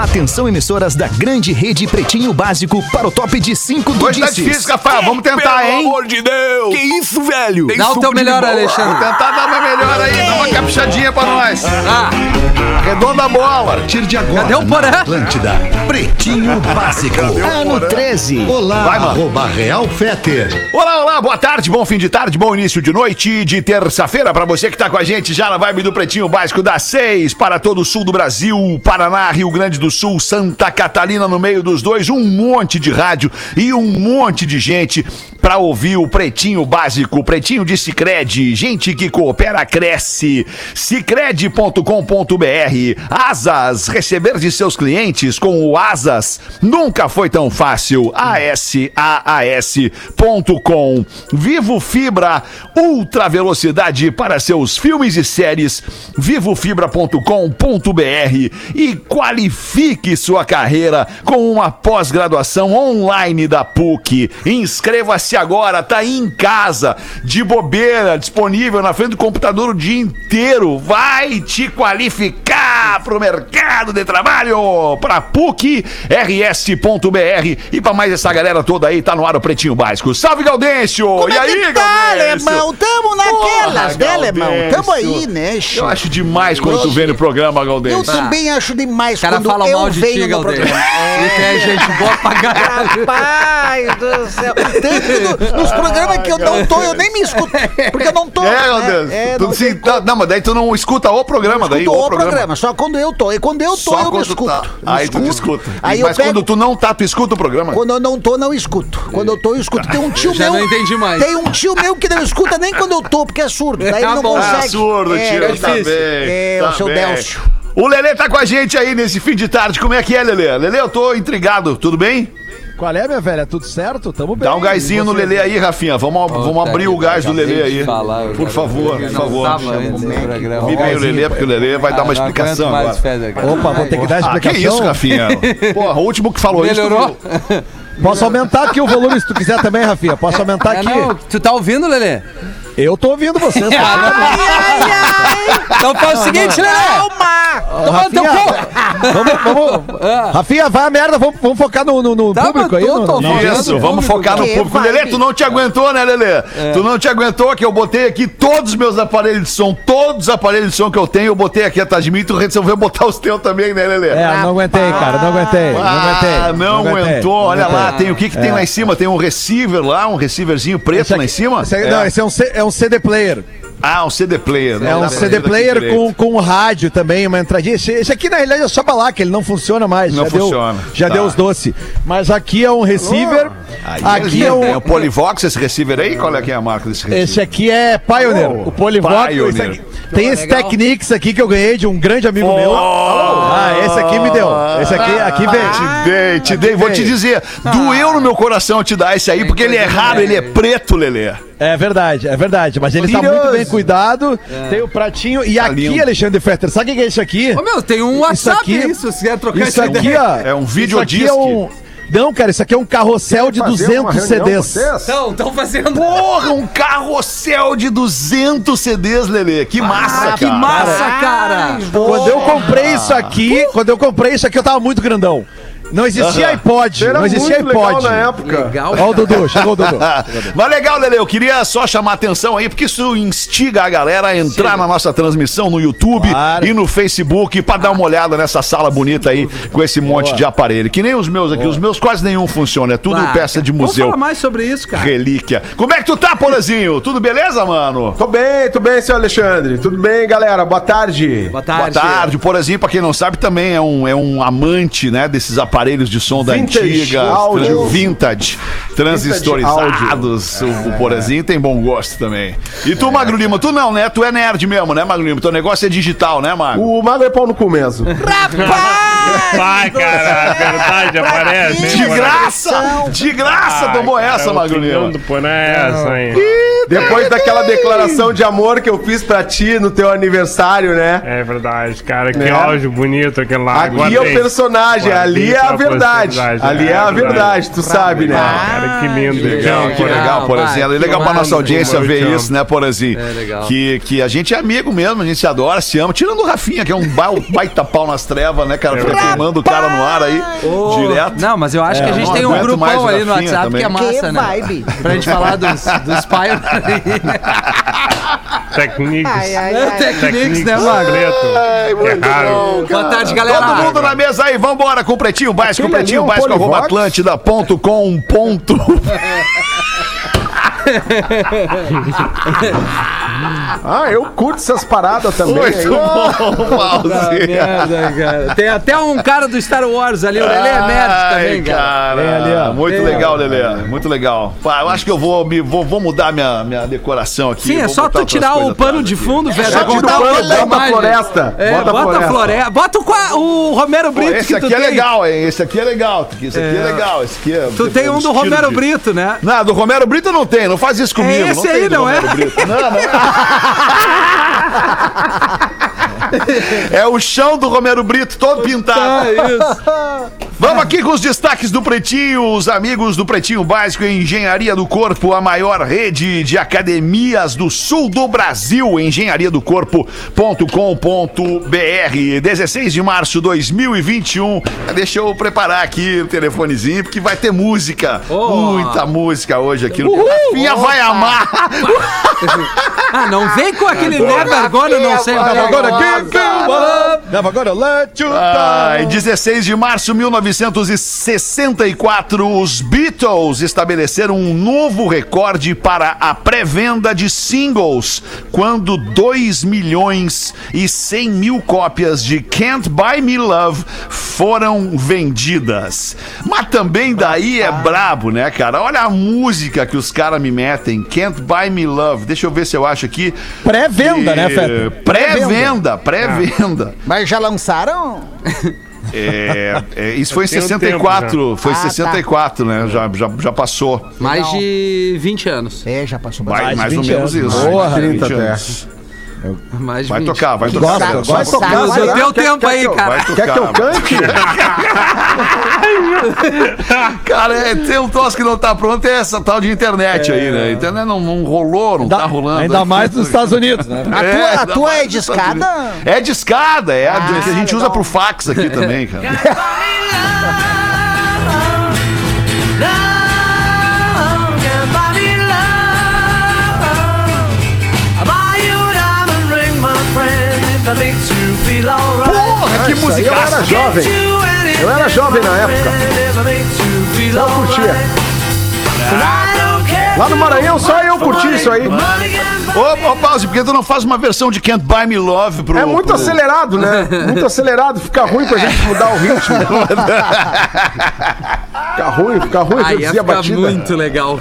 Atenção, emissoras da grande rede Pretinho Básico para o top de 5 do Hoje tá difícil, Rafael. Vamos tentar, hein? Pelo amor de Deus! Que isso, velho? Tem Dá o teu melhor. Alexandre. Vou tentar dar uma melhor aí, dá uma caprichadinha pra nós. Ah, Redonda a bola. A partir de agora, Cadê o Porã? Atlântida, Pretinho Básico. Ano 13. Olá, Vai, mano. arroba Real Feter. Olá, olá, boa tarde, bom fim de tarde, bom início de noite de terça-feira pra você que tá com a gente já na vibe do Pretinho Básico das seis para todo o sul do Brasil, Paraná, Rio Grande do Sul, Santa Catarina no meio dos dois, um monte de rádio e um monte de gente pra ouvir o Pretinho Básico, Pretinho de Cicred, gente que coopera cresce, cicred.com.br, Asas, receber de seus clientes com o Asas nunca foi tão fácil, asaas.com, Vivo Fibra, ultra velocidade para seus filmes e séries, vivofibra.com.br e qualifique sua carreira com uma pós-graduação online da PUC. Inscreva-se agora, tá aí em casa, de bobeira, disponível na frente do computador o dia inteiro. Vai te qualificar pro mercado de trabalho, pra PUC, rs.br e pra mais essa galera toda aí, tá no ar o Pretinho Básico. Salve, Gaudêncio! e aí, tá, Gaudêncio? alemão? Tamo naquelas, Porra, né, alemão? Tamo aí, né, Eu acho demais quando tu vem no programa, Eu Gaudêncio. também acho demais o cara quando fala eu mal de venho ti, no Galdêncio. programa. E é gente boa pra caralho. Rapaz do céu. Tem no- nos programas que eu não tô, eu nem me escuto. Porque eu não tô. É, né? Gaudêncio. É, Tu não se- tem tá- não, mas daí tu não escuta o programa, daí Escuto o programa. só quando eu tô. E quando eu tô, Só eu me quando escuto. tá. Me Aí tu te escuta. Aí Mas eu pego, quando tu não tá, tu escuta o programa? Quando eu não tô, não escuto. Quando eu tô, eu escuto. Tem um tio Já meu. não entendi mais. Tem um tio meu que não escuta nem quando eu tô, porque é surdo. Daí ele Ah, não bom. consegue. Ah, surdo, É, tio, é tá bem. É, tá o seu bem. Délcio. O Lelê tá com a gente aí nesse fim de tarde. Como é que é, Lelê? Lelê, eu tô intrigado. Tudo bem? Qual é, minha velha? Tudo certo? Tamo bem. Dá um gásinho no? Lelê aí, Rafinha. Vamos, vamos abrir o gás do Lelê aí. Falar, Por favor, por favor. Vi bem o Lelê, porque o Lelê vai dar uma Ah, explicação agora. Opa, vou ter que dar Ah, que explicação. isso, Rafinha? Porra, o último que falou Melhorou? isso. Posso aumentar aqui o volume se tu quiser também, Rafinha. Posso aumentar É, aqui? não, tu tá ouvindo, Lelê? Eu tô ouvindo vocês. tá? Ah, Então faz o seguinte, Lelê. Toma no teu cu. vamos, vamos. Rafinha, vai a merda, vamos, vamos focar no, no- no Tá, público aí. tô- no- tô no- falando. Isso, vamos focar no Que público. vibe. Lelê, tu não te aguentou, né, Lelê? Tu não te aguentou que eu botei aqui todos os meus aparelhos de som, todos os aparelhos de som que eu tenho, eu botei aqui atrás de mim, tu resolveu botar os teus também, né, Lelê? É, não aguentei, cara, não aguentei. Não aguentei. Ah, não, aguentei, aguentou. não Olha aguentei. lá, tem o que que tem É. lá em cima? Tem um receiver lá, um receiverzinho preto Esse lá em aqui- cima? esse aqui- Não, esse é um, C- é um CD player. Ah, um CD player. É um CD player com, com rádio também, uma entradinha. Esse, esse aqui, na realidade, é só pra lá, que ele não funciona mais. Não já funciona. Deu, já Tá. deu os doces. Mas aqui é um receiver. Aí aqui é é um. o Polivox esse receiver aí? Qual é que é a marca desse receiver? Esse aqui é Pioneer. Oh, o Polivox. Pioneer. esse aqui- Tem esse legal. Technics aqui que eu ganhei de um grande amigo meu. Ah, esse aqui me deu. Esse aqui, aqui Te vem. dei, te dei. Vou te dizer, doeu no meu coração te dar esse aí, porque ele é raro, ele é preto, Lelê. É verdade, é verdade. Mas ele tá Brilhoso. muito bem cuidado. Tem o pratinho. E aqui, lindo. Alexandre Fetter, sabe o que é isso aqui? Ô, meu, tem um Isso WhatsApp aqui- aí, se você quiser trocar Isso aqui, ideia. ó. É um isso videodisc. aqui é um- Não, cara, isso aqui é um carrossel de 200 CDs. Então, estão fazendo. Porra, um carrossel de 200 CDs, Lelê. Que massa, Ah, que cara. massa, cara. Quando eu comprei isso aqui, quando eu comprei isso aqui, eu tava muito grandão. Não existia iPod, não existia iPod. Legal. Ó o Dudu, chegou o Dudu. Mas legal, Lele, eu queria só chamar a atenção aí, porque isso instiga a galera a entrar na nossa transmissão no YouTube Claro. e no Facebook pra dar uma olhada nessa sala bonita aí com esse monte de aparelho. Que nem os meus aqui, os meus quase nenhum funciona, é tudo peça de Vamos museu. falar mais sobre isso, cara. Relíquia. Como é que tu tá, Porazinho? Tudo beleza, mano? Tô bem, tô bem, seu Alexandre. Tudo bem, galera? Boa tarde. Boa Boa tarde. tarde. O Porazinho, pra quem não sabe, também é um, é um amante, né, desses aparelhos de som da Vintage antiga, áudio. vintage, transistorizados. O, o Porazinho tem bom gosto também. E tu, Magro Lima, tu não, né? Tu é nerd mesmo, né, Magro Lima? Teu negócio é digital, né, Magro? O Mago é pau no cu mesmo. Vai, cara, a verdade aparece. hein, De graça! De graça Ai, tomou cara, essa, Magro Lima. do é essa, hein? Ih, Depois daquela declaração de amor que eu fiz pra ti no teu aniversário, né? É verdade, cara. Que Né? áudio bonito aquele lá. Aqui é o Guardei. personagem, Guardei ali é a pra verdade. Ali é a verdade, tu sabe, né? Cara, que lindo. Legal, que legal, Porazinho. É legal pra nossa audiência ver isso, né, Porazinho? É, legal. Que, que a gente é amigo mesmo, a gente se adora, se ama. Tirando o Rafinha, que é um ba- baita pau nas trevas, né, cara? Fica queimando o cara no ar aí, direto. Não, mas eu acho É, que a gente não tem um grupão ali no WhatsApp que é massa, Que né? vibe. Pra gente falar dos, dos pais. Techniques. Ai, ai, ai. Techniques, né? Ai, muito É raro. bom. Boa tarde, galera. Todo mundo na mesa aí, vambora com o Pretinho Básico, Aquele ali Pretinho é um Básico, arroba Polivox? Ah, eu curto essas paradas também. Muito bom, merda, cara. Tem até um cara do Star Wars ali, o Lelê é nerd também, cara. Ali, ó. Muito legal. Lelê. Muito legal. Pá, eu acho que eu vou, me, vou, vou mudar minha, minha decoração aqui. Sim, é só tu tirar o pano de fundo, velho. só vai tira o pano, outra bota a floresta, É, bota a bota a floresta. Bota o, o Romero Pô, Brito esse que tu aqui é tem. legal, hein? Esse aqui é legal. Esse aqui é, É. legal. Esse aqui é, Tu tem um do Romero de- Brito, né? Não, do Romero Brito não tem, não faz isso comigo. esse não aí, não é? Brito. Não, não é. O chão do Romero Brito todo pintado. Ah, Vamos aqui com os destaques do Pretinho, os amigos do Pretinho Básico Engenharia do Corpo, a maior rede de academias do sul do Brasil, engenhariadocorpo.com.br, 16 de março de 2021. Deixa eu preparar aqui o telefonezinho, porque vai ter música, Oh. muita música hoje aqui no Rafinha vai amar. Ah, não vem com aquele Never Gonna, não sei. vai Never Up. Never gonna let you Ai, 16 de março de 1964, os Beatles estabeleceram um novo recorde para a pré-venda de singles, quando 2 milhões e 100 mil cópias de Can't Buy Me Love foram vendidas. Mas também daí é brabo, né, cara? Olha a música que os caras me metem, Can't Buy Me Love. Deixa eu ver se eu acho aqui. Pré-venda, né, Feta? Pré-venda, pré-venda. Mas já lançaram? É, é, isso foi em Tem um 64, foi em Ah, tá. 64, né? Já, já, já passou. Mais de 20 anos. É, já passou bastante. mais de ou 20 menos anos. isso. Boa, Mais de 30 20 até. anos. Mais Vai 20. tocar, vai tocar. Gosta, tocar, Vai Quer- tempo quer aí, que eu- cara. Vai Quer que eu tocar. cante? Cara, é, tem um troço que não tá pronto, é essa tal de internet aí, né? A internet não, não rolou, não tá rolando. Ainda mais nos Estados Unidos, né? A É, tua, a tua é? Unidos. É de escada, é a Ah, que a gente usa legal. pro fax aqui também, cara. Porra, que aí eu era jovem. Eu era jovem na época. Só eu curtia. Lá no Maranhão só eu curti isso aí. Ô, ô, Pause, por que tu não faz uma versão de Can't Buy Me Love pro... É muito pro- acelerado, né? Muito acelerado, fica ruim pra gente mudar o ritmo. fica ruim, fica ruim Aí ia reduzir a batida. muito legal.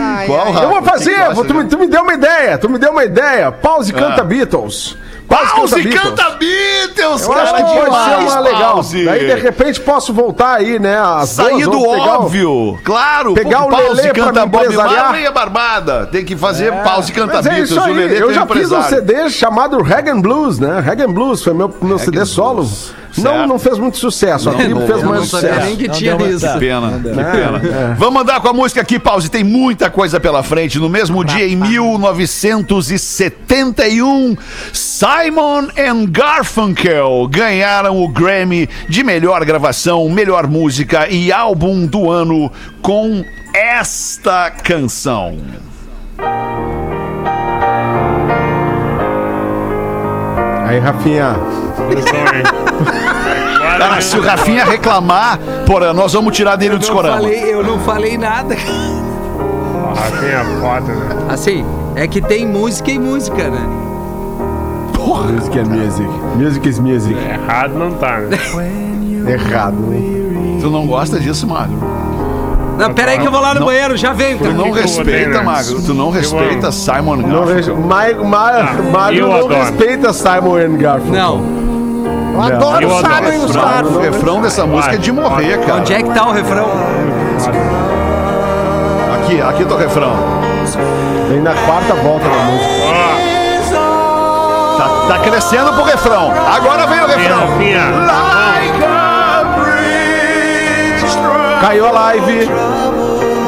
Ai, qual, Rafa? Eu vou fazer, tu me, tu me deu uma ideia, tu me deu uma ideia. Pause e canta Beatles. Pause, Pause, Beatles. canta Beatles, Eu acho cara, que pode ser demais, uma legal. Pause. Daí de repente posso voltar aí, né? Sair do pegar o- óbvio, claro. pegar o pause, Lelê pra canta me Bob. Marley é barbada. Tem que fazer pause, canta Mas é Beatles. isso o Lelê eu já fiz um. CD chamado Rag Blues, né? Rag Blues foi meu, meu CD solo. Certo. não fez muito sucesso, a Não, tribo não, fez mais não sabia sucesso. nem que Não tinha isso. Que pena, que É, pena. é. Vamos andar com a música aqui, pause. Tem muita coisa pela frente. No mesmo dia, em 1971, Simon and Garfunkel ganharam o Grammy de melhor gravação, melhor música e álbum do ano com esta canção. Aí, Rafinha. Cara, se o Rafinha reclamar, porra, nós vamos tirar dele o Eu não, discorama. falei, eu não falei nada. Rafinha é foda, né? Assim, é que tem música e música, né? Music é music. Music is music. Errado não tá, né? Errado, hein? Tu não gosta disso, Magro? Não, pera aí que eu vou lá no banheiro, já venho, Tu cara. não respeita, né? Magro. Tu não respeita. Simon Não. Garfunkel. Ma, Ma, Mário eu não adoro. respeita Simon and Garfunkel. Não. Eu adoro eu o. Simon e os O caras. refrão dessa música é de morrer, cara. Onde é que tá o refrão? Aqui, aqui tá o refrão. Vem na quarta volta da música. Tá, tá crescendo pro refrão. Agora vem o refrão. Rafinha, Like a bridge strong- Caiu a live.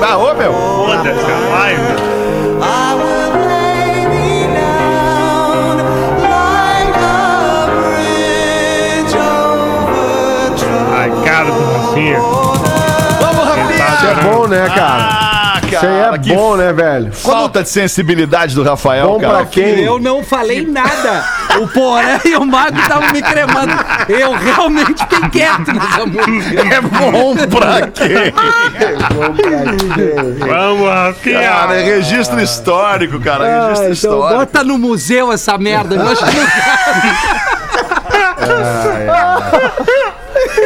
Ah, ô, meu. foda-se a live. Rafinha. Vamos, Rafinha! Isso é bom, né, cara? Ah, Isso aí é que bom, né, velho? falta de sensibilidade do Rafael, Bom cara. pra quem? Eu não falei nada. O Poré e o Mago estavam me cremando. Eu realmente fiquei quieto nessa música. É bom pra quem? Vamos, Rafinha. Cara, é registro histórico, cara. Registro Então histórico. bota no museu essa merda. Eu acho que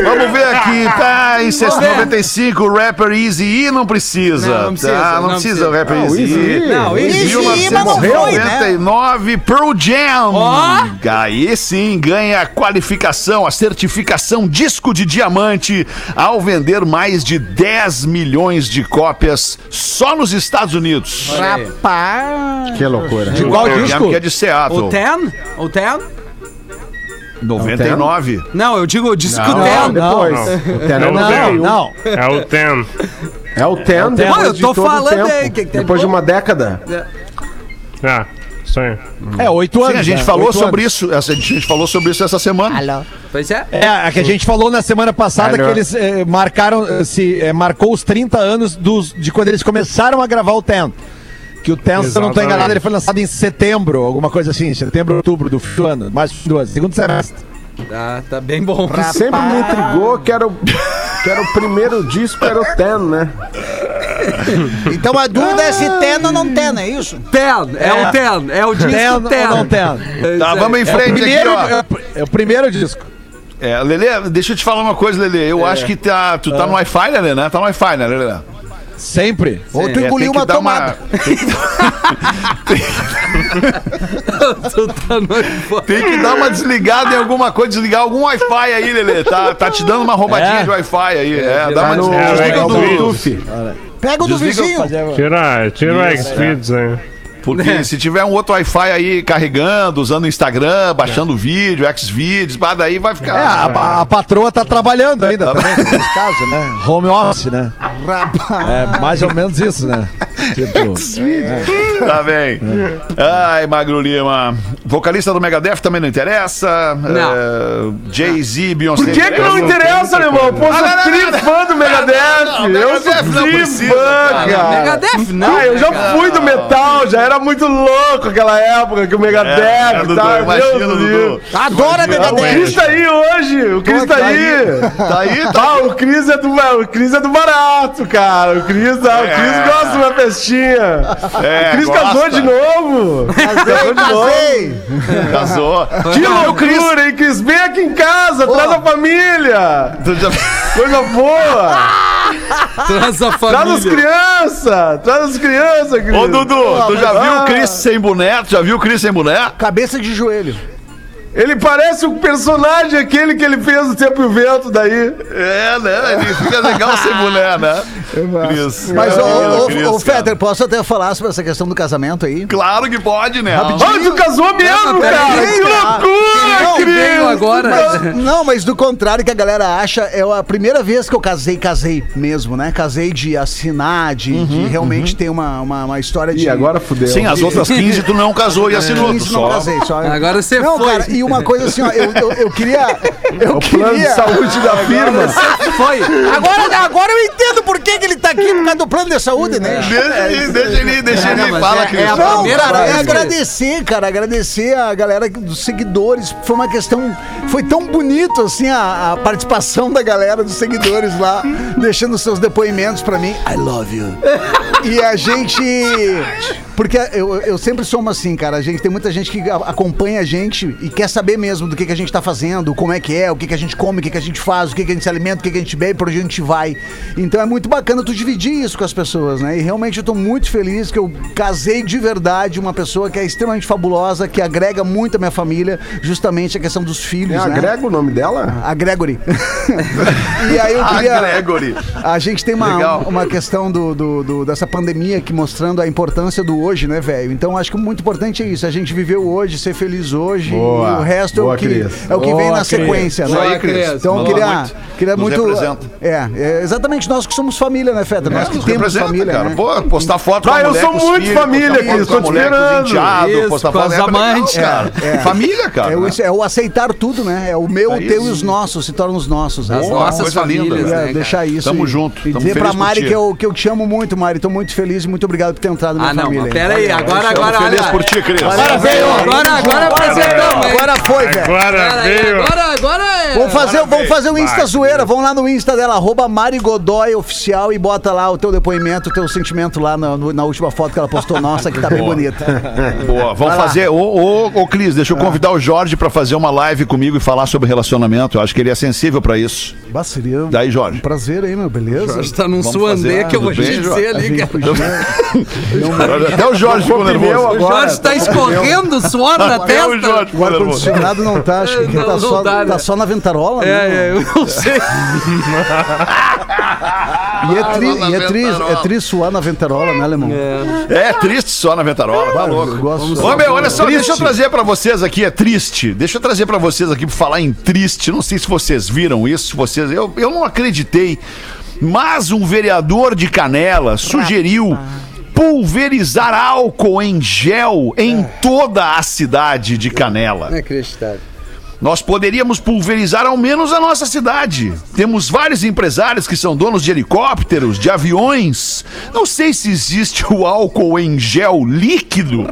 Vamos ver aqui, tá em 95, o rapper Easy E não precisa. Não, não precisa, tá? não, não precisa precisa. o rapper Ah, o Easy Easy E. Não, Easy E, mas não foi, né? 1999, Pearl Jam. Ó. Aí sim ganha a qualificação, a certificação disco de diamante ao vender mais de 10 milhões de cópias só nos Estados Unidos. Rapaz. Que loucura. De qual disco? que é de Seattle. O Ten? O Ten? 99. Não, eu digo o disco Não, Ten. depois. não. O Ten é Não, o Não, meio. não. É o Ten. É o Ten Ten. depois Eu de tô todo o falando tempo. aí, que que tem Depois de uma década. Ah, isso aí. É, oito anos. Sim, a gente né? falou Oito sobre anos. isso. essa- A gente falou sobre isso essa semana. Alô. Pois é. É, a que a gente falou na semana passada Melhor. que eles eh, marcaram, eh, se, eh, marcou os 30 anos dos, de quando eles começaram a gravar o Ten. Que o Ten, se eu não estou Exatamente. enganado, ele foi lançado em setembro, alguma coisa assim, setembro, outubro do fim do ano, mais do ano, segundo semestre. Tá, tá bem bom. Que sempre me intrigou que era o, que era o primeiro disco, era o Ten, né? Então a dúvida é se tem ou não tem, é isso? Ten, é, o Ten, é o disco Ten ou Ten. não Ten? É Tá, isso vamos em aí. frente aqui, Primeiro, ó. é, o- é o primeiro disco. É, Lelê, deixa eu te falar uma coisa, Lelê. Eu acho que tá, tu tá no Wi-Fi, né, Lelê? né? Tá no Wi-Fi, né, Lelê? Sempre. Ou tu É, engoliu tem que uma dar tomada. Tu tá no- Tem que dar uma desligada em alguma coisa, desligar algum Wi-Fi aí, Lelê. Tá, tá te dando uma roubadinha É? de Wi-Fi aí. É, dá Tá uma no, des- É, desliga é, do- é, Bluetooth. Pega o do vizinho. Tira, tira o X-Feeds aí. Porque se tiver um outro Wi-Fi aí carregando, usando o Instagram, baixando vídeo, Xvideos, daí vai ficar. É, a, a patroa tá trabalhando ainda também, nesse caso, né? Home office, né? É mais ou menos isso, né? Tipo, Tá bem. Ai, Magro Lima. Vocalista do Megadeth também não interessa. Não. É, Jay-Z, Beyoncé. Por que, que não interessa, meu irmão? Pô, sou não, tri não. fã do Megadeth. eu Megadeth sou não tri precisa, fã, cara. Megadeth, não. Ah, eu já fui do metal, já era muito louco aquela época que o É, Megadeth é, e tal. imagina, Deus. Adora O Cris Megadeth. tá aí hoje, o Cris tá aí. Tá aí, tá Ah, o Cris é do, o Cris é do barato, cara. O Cris, ah, o Cris gosta de uma festinha. É, o Cris gosta. casou de novo. Casou de novo. Casei. Casou. Que loucura, hein, Cris? Vem aqui em casa, traz a família. Coisa boa. Traz a Traz as família. crianças. Traz as crianças, Cris. Ô, Dudu, tu já viu o Ah. Chris sem boné? Tu já viu o Chris sem boné? Cabeça de joelho. Ele parece o personagem aquele que ele fez o Tempo e o Vento daí. É, né? Ele fica legal sem boné, né? Chris. Mas, Maravilha, ô, Chris, ô, ô, cara. Fetter, posso até falar sobre essa questão do casamento aí? Claro que pode, né? Ah, tu casou mesmo, cara? Que cara. loucura, Não, Cris. agora. Mas- não, mas do contrário que a galera acha, é a primeira vez que eu casei, casei mesmo, né? Casei de assinar, de, de realmente ter uma, uma, uma história de. E agora fudeu. Sim, as outras 15 tu não casou e assinou. Tu Isso não só. casei, só. Agora você não, foi. cara, e uma coisa assim, ó, eu, eu, eu queria. Eu O plano de queria. saúde da firma. Foi. Agora, agora eu entendo por que, que ele tá aqui por causa do plano de saúde, né? Deixa ele, deixa ele, deixa É, ele. não, Fala, é- Cris. é a Não, primeira cara, é vez agradecer, cara, agradecer a galera dos seguidores. Foi uma questão, foi tão bonito assim a, a participação da galera dos seguidores lá, deixando seus depoimentos pra mim. I love you. E a gente Porque eu, eu sempre sou uma assim, cara. A gente tem muita gente que a- acompanha a gente e quer saber mesmo do que, que a gente tá fazendo, como é que é, o que, que a gente come, o que, que a gente faz, o que, que a gente se alimenta, o que, que a gente bebe, por onde a gente vai. Então é muito bacana tu dividir isso com as pessoas, né? E realmente eu tô muito feliz que eu casei de verdade uma pessoa que é extremamente fabulosa, que agrega muito a minha família, justamente a questão dos filhos, É né? agrega o nome dela? A Gregory. e aí eu queria. A Gregory. A gente tem uma, Legal. uma questão do, do- do- dessa pandemia que mostrando a importância do hoje, né, velho? Então acho que o muito importante é isso. A gente viveu hoje, ser feliz hoje. Boa. E o resto é Boa, o que, Cris. é o que vem Boa, na Cris. sequência, Isso aí, né? Cris. Então Falou queria, muito. queria Nos muito. É, é, exatamente nós que somos família, né, Feta? nós que temos família, cara. né? Pô, postar foto Ah, com a eu sou com os muito filhos, família, postar foto Cris, com tô te com esperando. enteados, Isso, postar com foto- as é amantes. cara. É. Família, cara. É o, né? é aceitar tudo, né? É o meu, o É teu e os nossos se tornam os nossos. né? As nossas famílias. É, né, deixar isso. Tamo junto, E dizer pra Mari que eu, que eu te amo muito, Mari. Tô muito feliz e muito obrigado por ter entrado na minha Ah, não, família. Pera aí, agora, agora, feliz por ti, Cris. Parabéns, Agora, agora apresentamos? Agora foi, velho. Agora veio. agora, agora é. Vamos fazer, vamos fazer o Insta zoeira. Vamos lá no Insta dela, arroba Mari Godoy Oficial e bota lá o teu depoimento, o teu sentimento lá na, na última foto que ela postou nossa, que tá bem bonita. Boa, vamos fazer. Ô, ô, ô, Clis, deixa eu convidar o Jorge pra fazer uma live comigo e falar sobre relacionamento. Eu acho que ele é sensível pra isso. Bah, seria um Daí, Jorge. prazer aí, meu, beleza? Jorge tá num suandê que eu vou te dizer ali, cara. podia- Até o Jorge ficou nervoso. O agora. Jorge tá escorrendo suor na Até o testa. Jorge O ar-condicionado não tá, acho que Não, tá, não só, dá, né? tá só na ventarola, né? É, é, eu não sei. E é, tri, e é, tri, é tri suar na ventarola, né, Alemão? É triste só na Ventarola, tá louco. Ô, meu, olha só, deixa eu trazer pra vocês aqui, é triste. Deixa eu trazer pra vocês aqui pra falar em triste. Não sei se vocês viram isso, se vocês. Eu, eu não acreditei, mas um vereador de Canela sugeriu pulverizar álcool em gel em toda a cidade de Canela. Inacreditável. Nós poderíamos pulverizar ao menos a nossa cidade. Temos vários empresários que são donos de helicópteros, de aviões. Não sei se existe o álcool em gel líquido,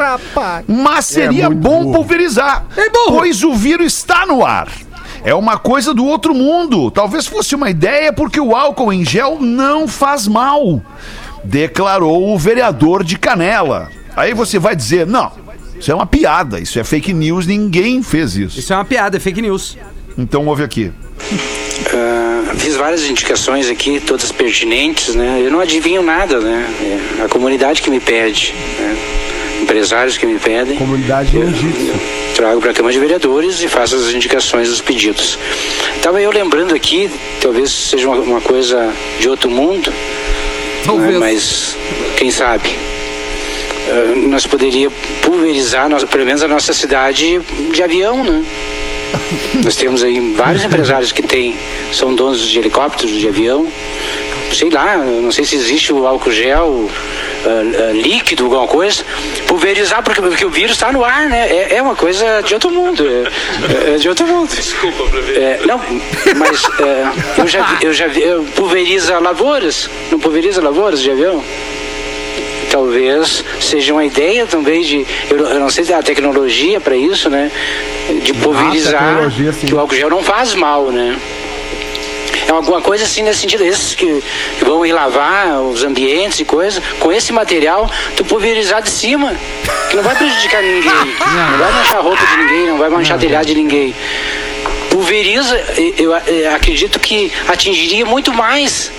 mas seria bom pulverizar, É bom. pois o vírus está no ar. É uma coisa do outro mundo. Talvez fosse uma ideia porque o álcool em gel não faz mal, declarou o vereador de Canela. Aí você vai dizer: não, isso é uma piada, isso é fake news, ninguém fez isso. Isso é uma piada, é fake news. Então ouve aqui. Ah, fiz várias indicações aqui, todas pertinentes, né? Eu não adivinho nada, né? É a comunidade que me pede, né? Empresários que me pedem. Comunidade Eu- eu Trago para a Câmara de Vereadores e faço as indicações dos pedidos. Estava eu lembrando aqui, talvez seja uma, uma coisa de outro mundo, Talvez. mas quem sabe? Ah, nós poderíamos pulverizar, pelo menos a nossa cidade, de avião, né? Nós temos aí vários empresários que têm, são donos de helicópteros, de avião. Sei lá, não sei se existe o álcool gel ah, ah, líquido, alguma coisa. Pulverizar, porque, porque o vírus está no ar, né? É, é uma coisa de outro mundo. É, é de outro mundo. Desculpa, é, Não, mas é, eu já vi, eu já vi, eu pulveriza lavouras. Não pulveriza lavouras de avião? talvez seja uma ideia também de eu, não sei se a tecnologia para isso né de pulverizar tecnologia, sim. que o álcool gel não faz mal né é alguma coisa assim nesse sentido esses que, que vão ir lavar os ambientes e coisa com esse material tu pulverizar de cima que não vai prejudicar ninguém não vai manchar a roupa de ninguém não vai manchar telhado de ninguém pulveriza eu, eu acredito que atingiria muito mais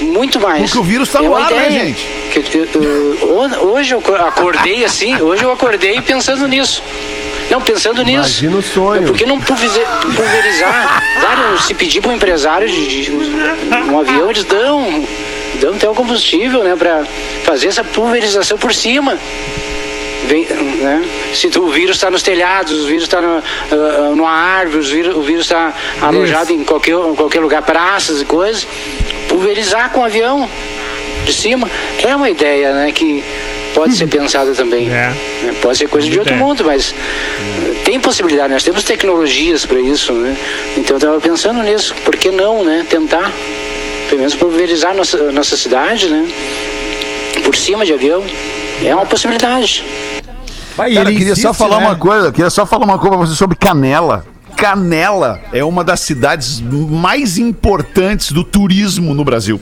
muito mais. Porque o vírus tá É no ar, né, gente? Que eu- eu- ho- hoje eu acordei assim, hoje eu acordei pensando nisso. Não, pensando nisso. Imagina o sonho. Por que não pulverizar? Claro, se pedir para um empresário de, de um avião, eles dão, dão até o combustível, né, para fazer essa pulverização por cima. Vem, né? Se tu- o vírus está nos telhados, o vírus está no, ah, numa árvore, o vírus está alojado em qualquer, em qualquer lugar, praças e coisas, pulverizar com o avião de cima é uma ideia né, que pode ser pensada também. É. né? Pode ser coisa de outro É. mundo, mas eh, tem possibilidade, nós temos tecnologias para isso. Né? Então eu estava pensando nisso, por que não né, tentar, pelo menos pulverizar nossa, nossa cidade, né? por cima de avião? É uma possibilidade. Vai, Cara, queria só insiste, falar né? uma coisa, queria só falar uma coisa pra você sobre Canela. Canela é uma das cidades mais importantes do turismo no Brasil.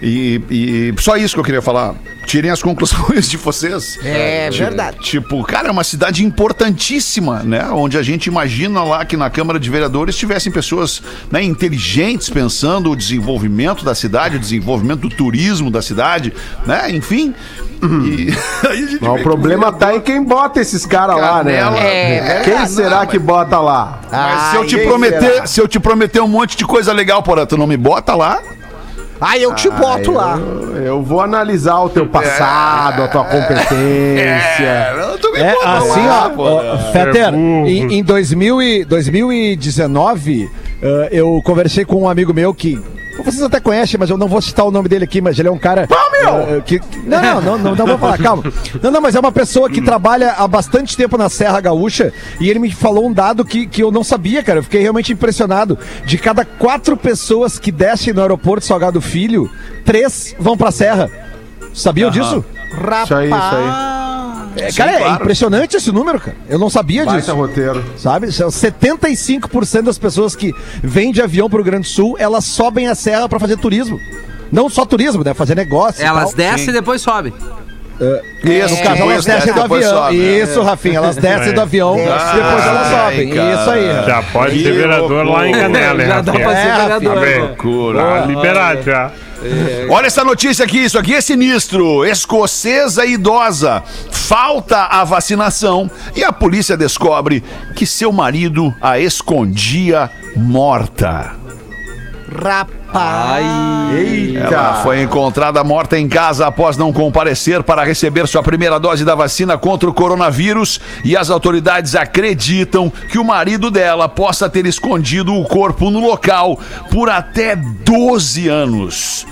E, e só isso que eu queria falar. Tirem as conclusões de vocês. É verdade. Tipo, cara, é uma cidade importantíssima, né? Onde a gente imagina lá que na Câmara de Vereadores tivessem pessoas né, inteligentes pensando o desenvolvimento da cidade, o desenvolvimento do turismo da cidade, né? Enfim. E aí a gente Mas vê o problema que- tá em quem bota esses caras lá, né? É, quem não, será mas- que bota lá? Mas se eu te prometer, será? se eu te prometer um monte de coisa legal, porra, tu não me bota lá? Ah, eu te boto lá. Eu, eu vou analisar o teu passado, a tua competência. não, tu me É, assim, lá, ó, porra. ó, Fetter, burro. em, em 2000 e- 2019, eh, eu conversei com um amigo meu que. Vocês até conhecem, mas eu não vou citar o nome dele aqui, mas ele é um cara. eh, que, não, não, não, não, não vou falar, calma. Não, não, mas é uma pessoa que trabalha há bastante tempo na Serra Gaúcha e ele me falou um dado que, que eu não sabia, cara. Eu fiquei realmente impressionado. De cada quatro pessoas que descem no aeroporto Salgado Filho, três vão pra Serra. Sabiam disso? Rapaz. Isso aí, isso aí. É, cara, é impressionante esse número, cara. Eu não sabia Baita disso. roteiro. Sabe? São 75% das pessoas que vêm de avião pro Rio Grande do Sul, elas sobem a serra pra fazer turismo. Não só turismo, né? Fazer negócio. e Elas tal. descem e depois sobem. Isso, No caso, elas descem do avião. sobe? Isso, Rafinha, elas descem É. do avião, Desce. depois elas Ai, sobem. cara. Isso aí. Já pode ser vereador lá em Canela, hein, Já dá pra ser É, vereador. Tá né? Loucura. Tá liberado já. Olha essa notícia aqui, isso aqui é sinistro. Escocesa idosa falta a vacinação e a polícia descobre que seu marido a escondia morta. Rapaz. Eita! Ela foi encontrada morta em casa após não comparecer para receber sua primeira dose da vacina contra o coronavírus e as autoridades acreditam que o marido dela possa ter escondido o corpo no local por até 12 anos.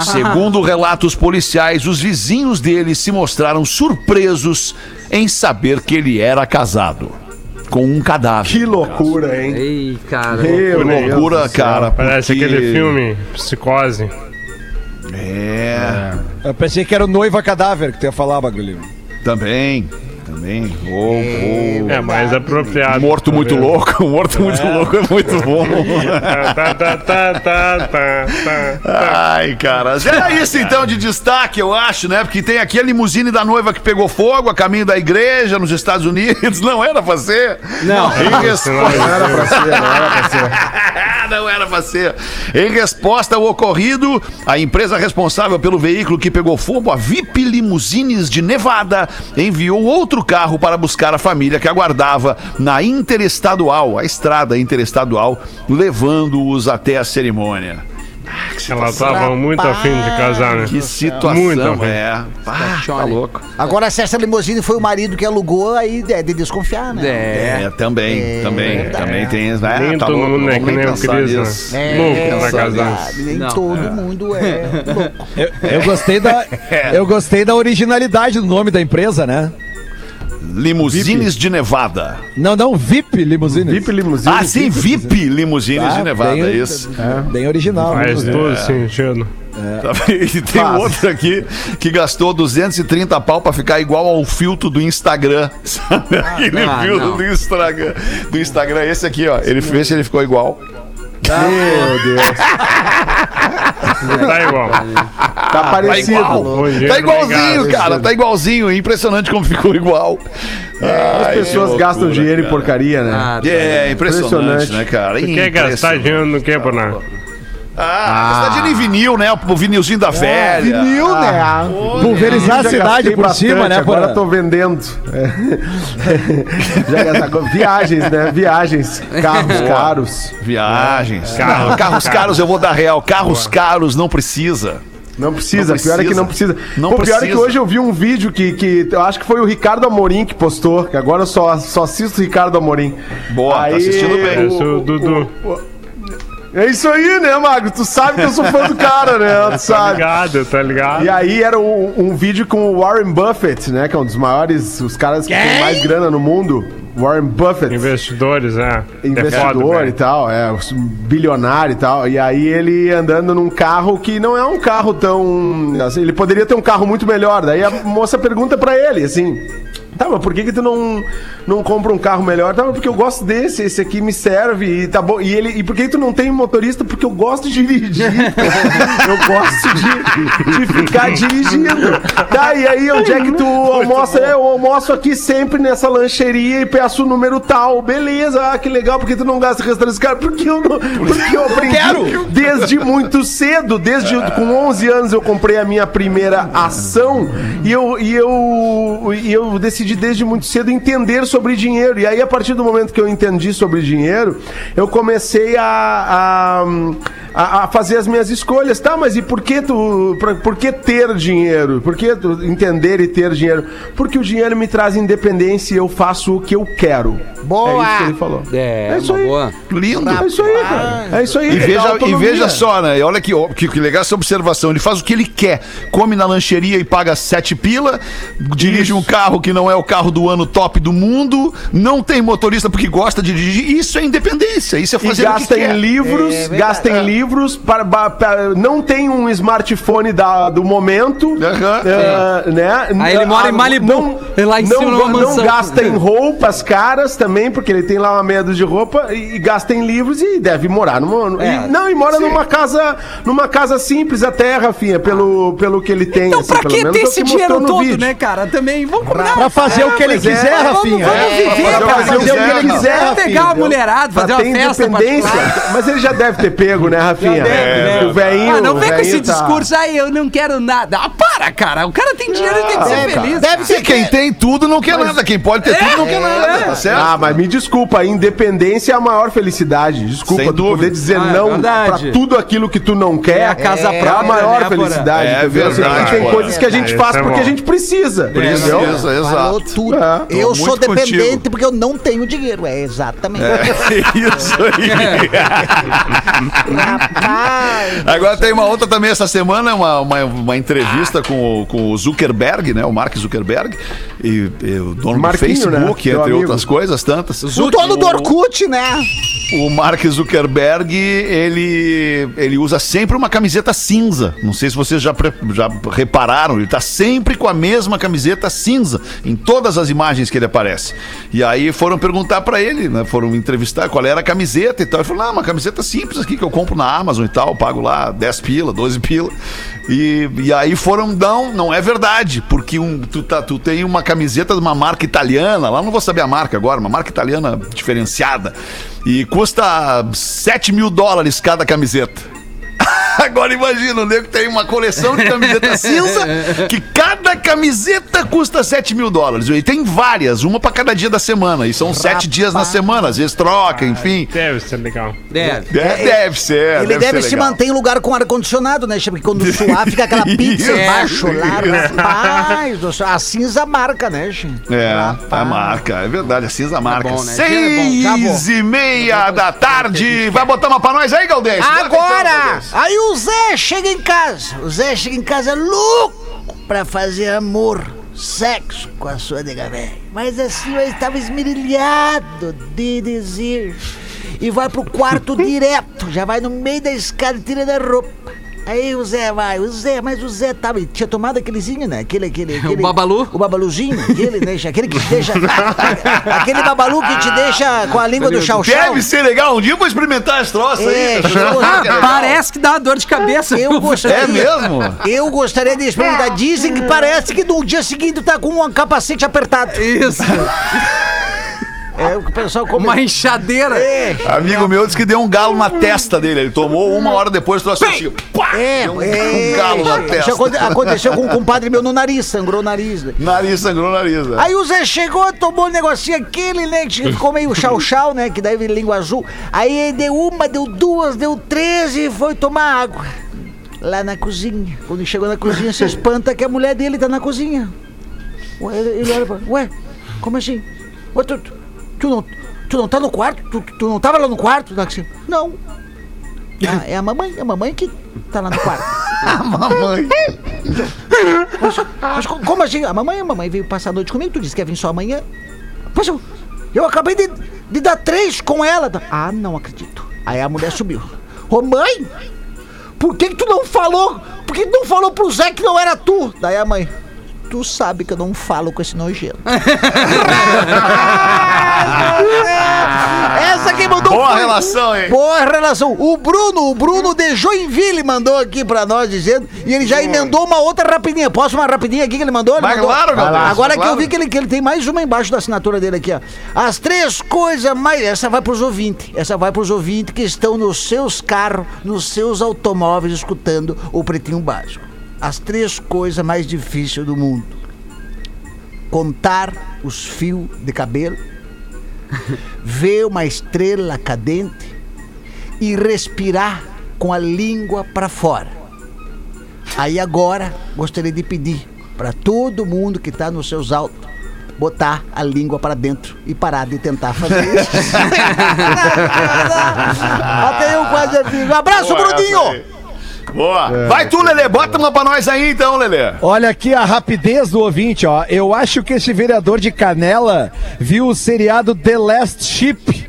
Segundo relatos policiais, os vizinhos dele se mostraram surpresos em saber que ele era casado com um cadáver. Que loucura, hein? Ei, cara. Que loucura, cara. Parece porque- aquele filme, Psicose. É, Eu pensei que era o noiva cadáver que tu ia falar, bagulho. também. Também. Ou, ou- É mais apropriado. Morto muito talvez. louco, morto muito louco é muito bom. Tá, tá, tá, tá, tá, tá, tá. Ai, cara. Era isso então de destaque, eu acho, né? Porque tem aqui a limusine da noiva que pegou fogo a caminho da igreja nos Estados Unidos. Não era pra ser. Não. Em resposta... Não era pra ser, não era pra ser. Não era pra ser. Em resposta ao ocorrido, a empresa responsável pelo veículo que pegou fogo, a VIP Limusines de Nevada, enviou outro carro para buscar a família que aguardava na interestadual, a estrada interestadual, levando-os até a cerimônia. Ah, que Ela tava muito afim de casar, né? Que situação, Muito é. Ah, tá louco. Agora, se essa limusine foi o marido que alugou, aí é de desconfiar, né? É. É, também, É também, verdade. também tem. Ah, Nem tá todo louco, mundo é que nem o Cris, né? Louco pra é casar. Nem Não. todo mundo é louco. Eu, eu gostei da, eu gostei da originalidade do nome da empresa, né? Limusines de Nevada. Não, não, VIP Limousine. VIP Limusine. Ah, sim, VIP Limusines de Nevada, bem, isso. Bem original. Faz né? todo sentido. Tá bem? E tem Faz. outro aqui que gastou 230 pau pra ficar igual ao filtro do Instagram. Sabe? Aquele ah, filtro não. do Instagram. Do Instagram, esse aqui, ó. Ele fez se ele ficou igual. Meu Deus. Não tá igual. Tá Tá parecido. igual. Bom dia, Tá igualzinho, obrigado. cara. Tá igualzinho. Impressionante como ficou igual. As Ai, pessoas gastam loucura, dinheiro em porcaria, né? Ah, tá. É, impressionante, Impressionante. né, cara? Tu quer gastar dinheiro no que, Boná? Ah, gastar dinheiro em vinil, né? O vinilzinho da velha. Vinil, né? Pulverizar a cidade por cima, bastante, né? Agora Porã? tô vendendo. É. Já Viagens, né? Viagens. Carros caros. Viagens. Carro. Não, carros caros eu vou dar real. Carros caros não precisa. Não precisa, Não pior é que não precisa. precisa. Não Pô, pior é que precisa. hoje eu vi um vídeo que, que eu acho que foi o Ricardo Amorim que postou, que agora eu só, só assisto o Ricardo Amorim. Boa, tá assistindo bem. Eu sou o Dudu. É isso aí, né, Magro? Tu sabe que eu sou fã do cara, né? Tu Tá sabe. ligado, tá ligado? E aí era um, um vídeo com o Warren Buffett, né? Que é um dos maiores, os caras que têm mais grana no mundo. Warren Buffett. Investidores, é. É foda, investidor e velho. tal, é, bilionário e tal. E aí ele andando num carro que não é um carro tão. assim, ele poderia ter um carro muito melhor. Daí a moça pergunta pra ele, assim. Tá, mas por que que tu não, não compra um carro melhor? Tá, mas porque eu gosto desse, esse aqui me serve e tá bom. E, ele, e por que tu não tem motorista? Porque eu gosto de dirigir. eu gosto de, de ficar dirigindo. Tá, e aí onde é que tu almoça? É, Eu almoço aqui sempre nessa lancheria e peço o número tal. Beleza, ah, que legal, porque tu não gasta restaurante? Cara, porque eu, não, porque eu aprendi desde muito cedo, desde com 11 anos eu comprei a minha primeira ação e eu, e eu, e eu decidi desde muito cedo entender sobre dinheiro. E aí, a partir do momento que eu entendi sobre dinheiro, eu comecei a, a, a- a fazer as minhas escolhas. Tá, mas e por que tu. pra- por que ter dinheiro? Por que tu entender e ter dinheiro? Porque o dinheiro me traz independência e eu faço o que eu quero. Boa! É isso que ele falou. É, É isso uma aí. boa. Lindo. É isso aí, cara. É isso aí. E é veja, e veja só, né? E olha que, que, que legal essa observação. Ele faz o que ele quer. Come na lancheria e paga sete pila. Dirige um carro que não é o carro do ano top do mundo. Não tem motorista porque gosta de dirigir. Isso é independência. Isso é E fazer o que quer. em livros, É, gasta em livros, para, ba- pa- não tem um smartphone da, do momento, eh, né? Aí ele mora em Ah, Malibu, não, lá em não, cima não, não gasta em roupas caras também, porque ele tem lá uma meia dúzia de roupa, e, e gasta em livros e deve morar numa... É, e- não, e mora numa casa numa casa simples até, Rafinha, pelo, pelo que ele tem. Então, assim, pra pelo que menos ter é esse dinheiro no todo, vídeo. né, cara? Também, vamos combinar. Pra fazer o que ele é, quiser, vamos- Rafinha. vamos É, viver, pra cara. fazer o que ele Quiser, Vamos pegar a mulherada, fazer uma festa independência. Mas ele já deve ter pego, né, Rafinha? Deve, né? O velhinho. Ah, não vem com esse tá- discurso aí, eu não quero nada. Ah, para, cara. O cara tem dinheiro, ele tem que ser deve, feliz. Deve Se ser quem tem tudo não quer nada. Quem pode ter tudo não quer nada. Tá certo? Ah, mas me desculpa, a independência é a maior felicidade. Desculpa, Sem tu dúvida. poder dizer Ah, é não pra tudo aquilo que tu não quer. É a casa é própria, a maior né, felicidade. É? Assim, verdade, Tem coisas que a gente É, faz é porque a gente precisa. Precisa, exato. tudo. É, eu sou dependente contigo. porque eu não tenho dinheiro. É exatamente. Isso aí. Rapaz. Agora tem uma outra também essa semana, uma, uma, uma entrevista com, o- com o Zuckerberg, né? O Mark Zuckerberg, e, e o dono Marquinho, do Facebook, né? Entre amigo. outras coisas, tantas. O dono do Orkut, né? O Mark Zuckerberg, ele, ele usa sempre uma camiseta cinza. Não sei se vocês já, já repararam, ele tá sempre com a mesma camiseta cinza em todas as imagens que ele aparece. E aí foram perguntar pra ele, né? Foram entrevistar qual era a camiseta e tal. Ele falou: "Não, uma camiseta simples aqui que eu compro na Amazon e tal, pago lá 10 pila, 12 pila". E, e aí foram, não, não é verdade, porque um, tu, tá, tu tem uma camiseta de uma marca italiana, lá não vou saber a marca agora, uma marca italiana diferenciada, e custa 7 mil dólares cada camiseta. Agora imagina, o nego tem uma coleção de camiseta cinza, que cada camiseta custa 7 mil dólares. E tem várias, uma pra cada dia da semana. E são sete dias na semana, às vezes troca, enfim. Deve ser legal. Deve. É, deve ser. Ele deve, ser se legal. manter em lugar com ar-condicionado, né? Porque quando suar, fica aquela pizza embaixo. Rapaz, céu. a cinza marca, né, gente? É, Rapaz. a marca, é verdade, a cinza marca. bom, né? É bom, já Seis e meia da tarde. Vai botar uma pra nós aí, Galdês? Agora! Aí o Zé chega em casa. O Zé chega em casa louco pra fazer amor, sexo com a sua nega velha. Mas assim, ele estava esmerilhado de desejo. E vai pro quarto direto. Já vai no meio da escada e tira da roupa. Aí o Zé vai, o Zé, mas o Zé tava, tinha tomado aquelezinho, né? Aquele, aquele, aquele babalu? O babaluzinho, aquele, né? Aquele que te deixa. aquele babalu que te deixa com a língua do chau chau. Deve ser legal. Um dia eu vou experimentar as troças É, aí. eu- Ah, parece que dá uma dor de cabeça. Eu gostaria. É mesmo? Eu gostaria de experimentar. Dizem que parece que no dia seguinte tá com um capacete apertado. Isso. É o pessoal come. Uma enxadeira. É, Amigo meu disse que deu um galo na testa dele. Ele tomou uma hora depois, trouxe assim. É, Deu um, é. um galo na testa. aconte- aconteceu com um compadre meu no nariz, sangrou o nariz. né? Nariz sangrou o nariz. né? Aí o Zé chegou, tomou um negocinho aquele, né? Que ficou meio chau-chau, né? Que daí veio língua azul. Aí ele deu uma, deu duas, deu três e foi tomar água. Lá na cozinha. Quando chegou na cozinha, se espanta que a mulher dele tá na cozinha. Ele olha pra. Ué, como assim? Ué, tu, tu, tu não, tu não tá no quarto? Tu, tu não tava lá no quarto? Não. Ah, é a mamãe, é a mamãe que tá lá no quarto. Mamãe. Mas, mas co- como assim? A mamãe, a mamãe veio passar a noite comigo, tu disse que ia vir só amanhã. Pois eu, eu acabei de, de dar três com ela. Ah, não acredito. Aí a mulher subiu. Ô mãe, por que, que tu não falou? Por que tu não falou pro Zé que não era tu? Daí a mãe. Tu sabe que eu não falo com esse nojento. Essa quem mandou Boa foi- relação, hein? Boa relação. O Bruno, o Bruno de Joinville mandou aqui pra nós dizendo, e ele já emendou uma outra rapidinha. Posso uma rapidinha aqui que ele mandou? Ele Vai, mandou- claro, Galdês, Agora claro. que eu vi que ele, que ele tem mais uma embaixo da assinatura dele aqui, ó. As três coisas mais. Essa vai pros ouvintes. Essa vai pros ouvintes que estão nos seus carros, nos seus automóveis, escutando o Pretinho Básico. As três coisas mais difíceis do mundo: contar os fios de cabelo, ver uma estrela cadente e respirar com a língua para fora. Aí agora gostaria de pedir para todo mundo que está nos seus autos botar a língua para dentro e parar de tentar fazer isso. Até eu quase. Um abraço, Boa Bruninho! Boa. Vai tu, Lelê. Bota uma pra nós aí, então, Lelê. Olha aqui a rapidez do ouvinte, ó. Eu acho que esse vereador de Canela viu o seriado The Last Ship.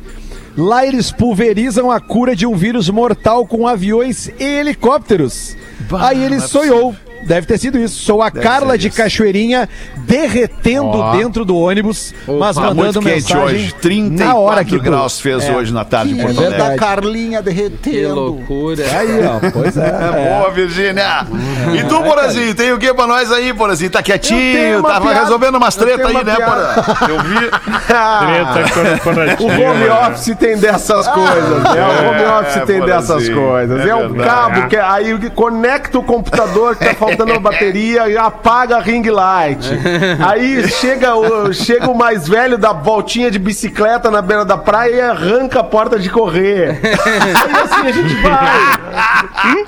Lá eles pulverizam a cura de um vírus mortal com aviões e helicópteros. Aí ele sonhou. Deve ter sido isso. Sou a Carla ser de isso. Cachoeirinha derretendo dentro do ônibus, mas Tá mandando muito mensagem hoje. 34 na hora que graus fez É. hoje na tarde em Que Porto da Alegre. Carlinha Que derretendo. loucura. Aí, ó, pois é. é. Boa, Virgínia. E tu, Porazinho, tem o que pra nós aí, Porazinho? Tá quietinho, tava piada. resolvendo umas tenho aí, uma né. Porã? Eu vi. Treta O home office tem dessas coisas, né? O home office tem dessas coisas. é É, um cabo que aí conecta o computador que tá faltando a bateria e apaga a ring light. Aí chega o, chega o mais velho da voltinha de bicicleta na beira da praia e arranca a porta de correr. Aí assim a gente vai. Assim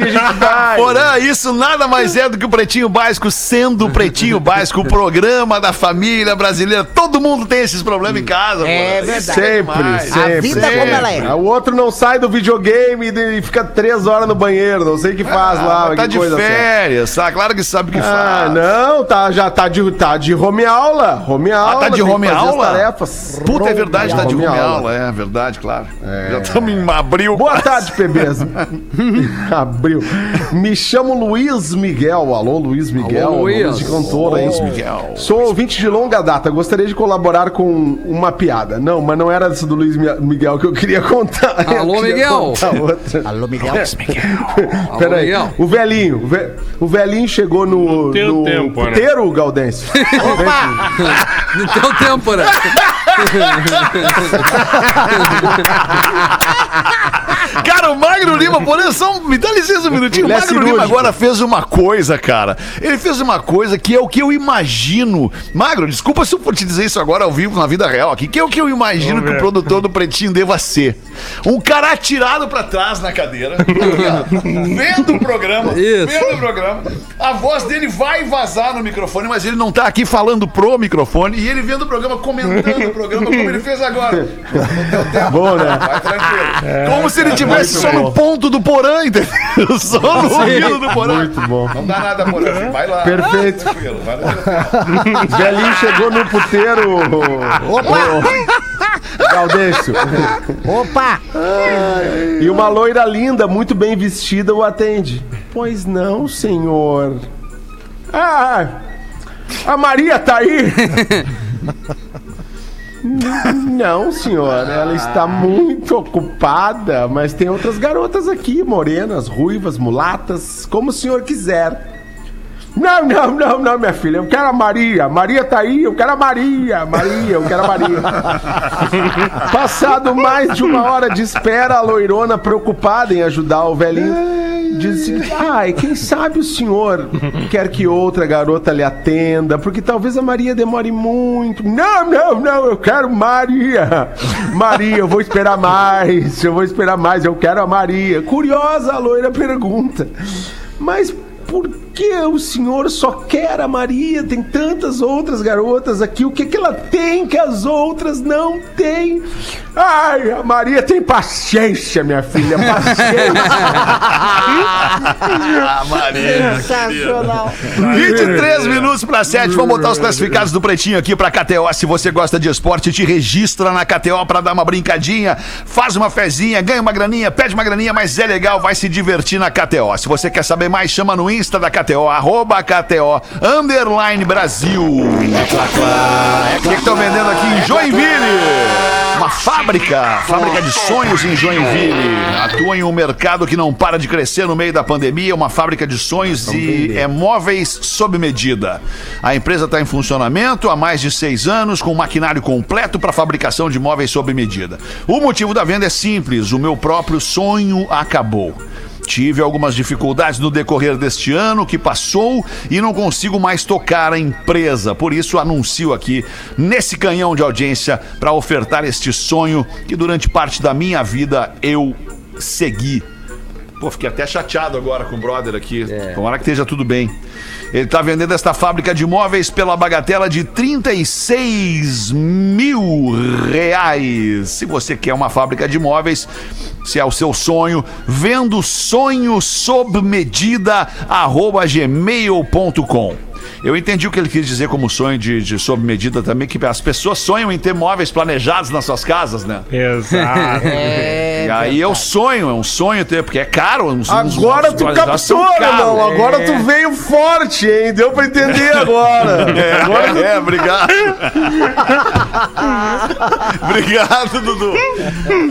a gente vai. Porã, isso nada mais é do que o Pretinho Básico sendo o Pretinho Básico, o programa da família brasileira. Todo mundo tem esses problemas em casa, É. Isso verdade. Sempre, demais. sempre. A vida como ela é. O outro não sai do videogame e fica três horas no banheiro, não sei o que faz lá. Ah, tá de férias, tá? Claro que sabe o que Ah, faz. não, tá, já tá de, tá de home aula. Home aula. tá de home aula? tarefas. Puta, é verdade, tá de Home home aula. aula. É verdade, claro. Já estamos em abril. Boa tarde, PBs. Abriu. Me chamo Luiz Miguel. Alô, Luiz Miguel. Alô, Luiz. de cantor, hein? Luiz Miguel. Sou ouvinte de longa data. Gostaria de colaborar com uma piada. Não, mas não era essa do Luiz Mi- Miguel que eu queria contar. Eu Alô, queria Miguel. contar outra. Alô, Miguel. Alô, Peraí, Miguel. o velhinho, o, ve- o velhinho chegou no, tem o no tempo, né? puteiro, Gaudêncio. No teu tempo, né? Cara, o Magro Lima, por exemplo, só um- me dá licença um minutinho. O é Magro Lima agora fez uma coisa, cara. Ele fez uma coisa que é o que eu imagino. Magro, desculpa se eu for te dizer isso agora ao vivo, na vida real aqui, que é o que eu imagino Vamos que o produtor do Pretinho deva ser. Um cara atirado pra trás na cadeira, ó, vendo o programa, Isso. vendo o programa. A voz dele vai vazar no microfone, mas ele não tá aqui falando pro microfone e ele vendo o programa, comentando o programa, como ele fez agora. Bom, né? Vai tranquilo. Como se ele tivesse só no ponto do porã, entendeu? Só no ouvido do porã. Muito bom. Não dá nada, porã. Vai lá. Perfeito. Tranquilo, vai lá. O velhinho chegou no puteiro. Opa! Gaudêncio. Opa! E uma loira linda, muito bem vestida, o atende. Pois não, senhor. Ah, a Maria tá aí? Não, senhor, ela está muito ocupada, mas tem outras garotas aqui, morenas, ruivas, mulatas, como o senhor quiser. Não, não, não, não, minha filha, eu quero a Maria. Maria tá aí, eu quero a Maria. Maria, eu quero a Maria. Passado mais de uma hora de espera, a loirona, preocupada em ajudar o velhinho, diz seguinte: Ai, quem sabe o senhor quer que outra garota lhe atenda, porque talvez a Maria demore muito. Não, não, não, eu quero Maria. Maria, eu vou esperar mais, eu vou esperar mais, eu quero a Maria. Curiosa, a loira pergunta: Mas por que o senhor só quer a Maria? Tem tantas outras garotas aqui. O que, que ela tem que as outras não têm? Ai, a Maria tem paciência, minha filha, paciência. Ah, Maria. Sensacional. 23 minutos para 7. Vamos botar os classificados do Pretinho aqui pra KTO. Se você gosta de esporte, te registra na KTO pra dar uma brincadinha. Faz uma fezinha, ganha uma graninha, pede uma graninha, mas é legal, vai se divertir na KTO. Se você quer saber mais, chama no Insta da KTO KTO, arroba KTO, underline Brasil. O que estão vendendo aqui em Joinville? Uma fábrica, fábrica de sonhos em Joinville. Atua em um mercado que não para de crescer no meio da pandemia, uma fábrica de sonhos e é móveis sob medida. A empresa está em funcionamento há mais de seis anos, com um maquinário completo para fabricação de móveis sob medida. O motivo da venda é simples: o meu próprio sonho acabou. Tive algumas dificuldades no decorrer deste ano que passou e não consigo mais tocar a empresa. Por isso anuncio aqui nesse canhão de audiência para ofertar este sonho que durante parte da minha vida eu segui. Pô, fiquei até chateado agora com o brother aqui. Tomara que esteja tudo bem. Ele está vendendo esta fábrica de móveis pela bagatela de 36 mil reais. Se você quer uma fábrica de móveis, se é o seu sonho, vendo sonho sob medida, arroba gmail.com. Eu entendi o que ele quis dizer como sonho de, de sob medida também, que as pessoas sonham em ter móveis planejados nas suas casas, né? Exato. e aí é o sonho, é um sonho ter, porque é caro. Uns, uns Agora móveis tu captou, caros. irmão. Agora tu veio forte, hein? Deu pra entender agora. É, é, obrigado. obrigado, Dudu.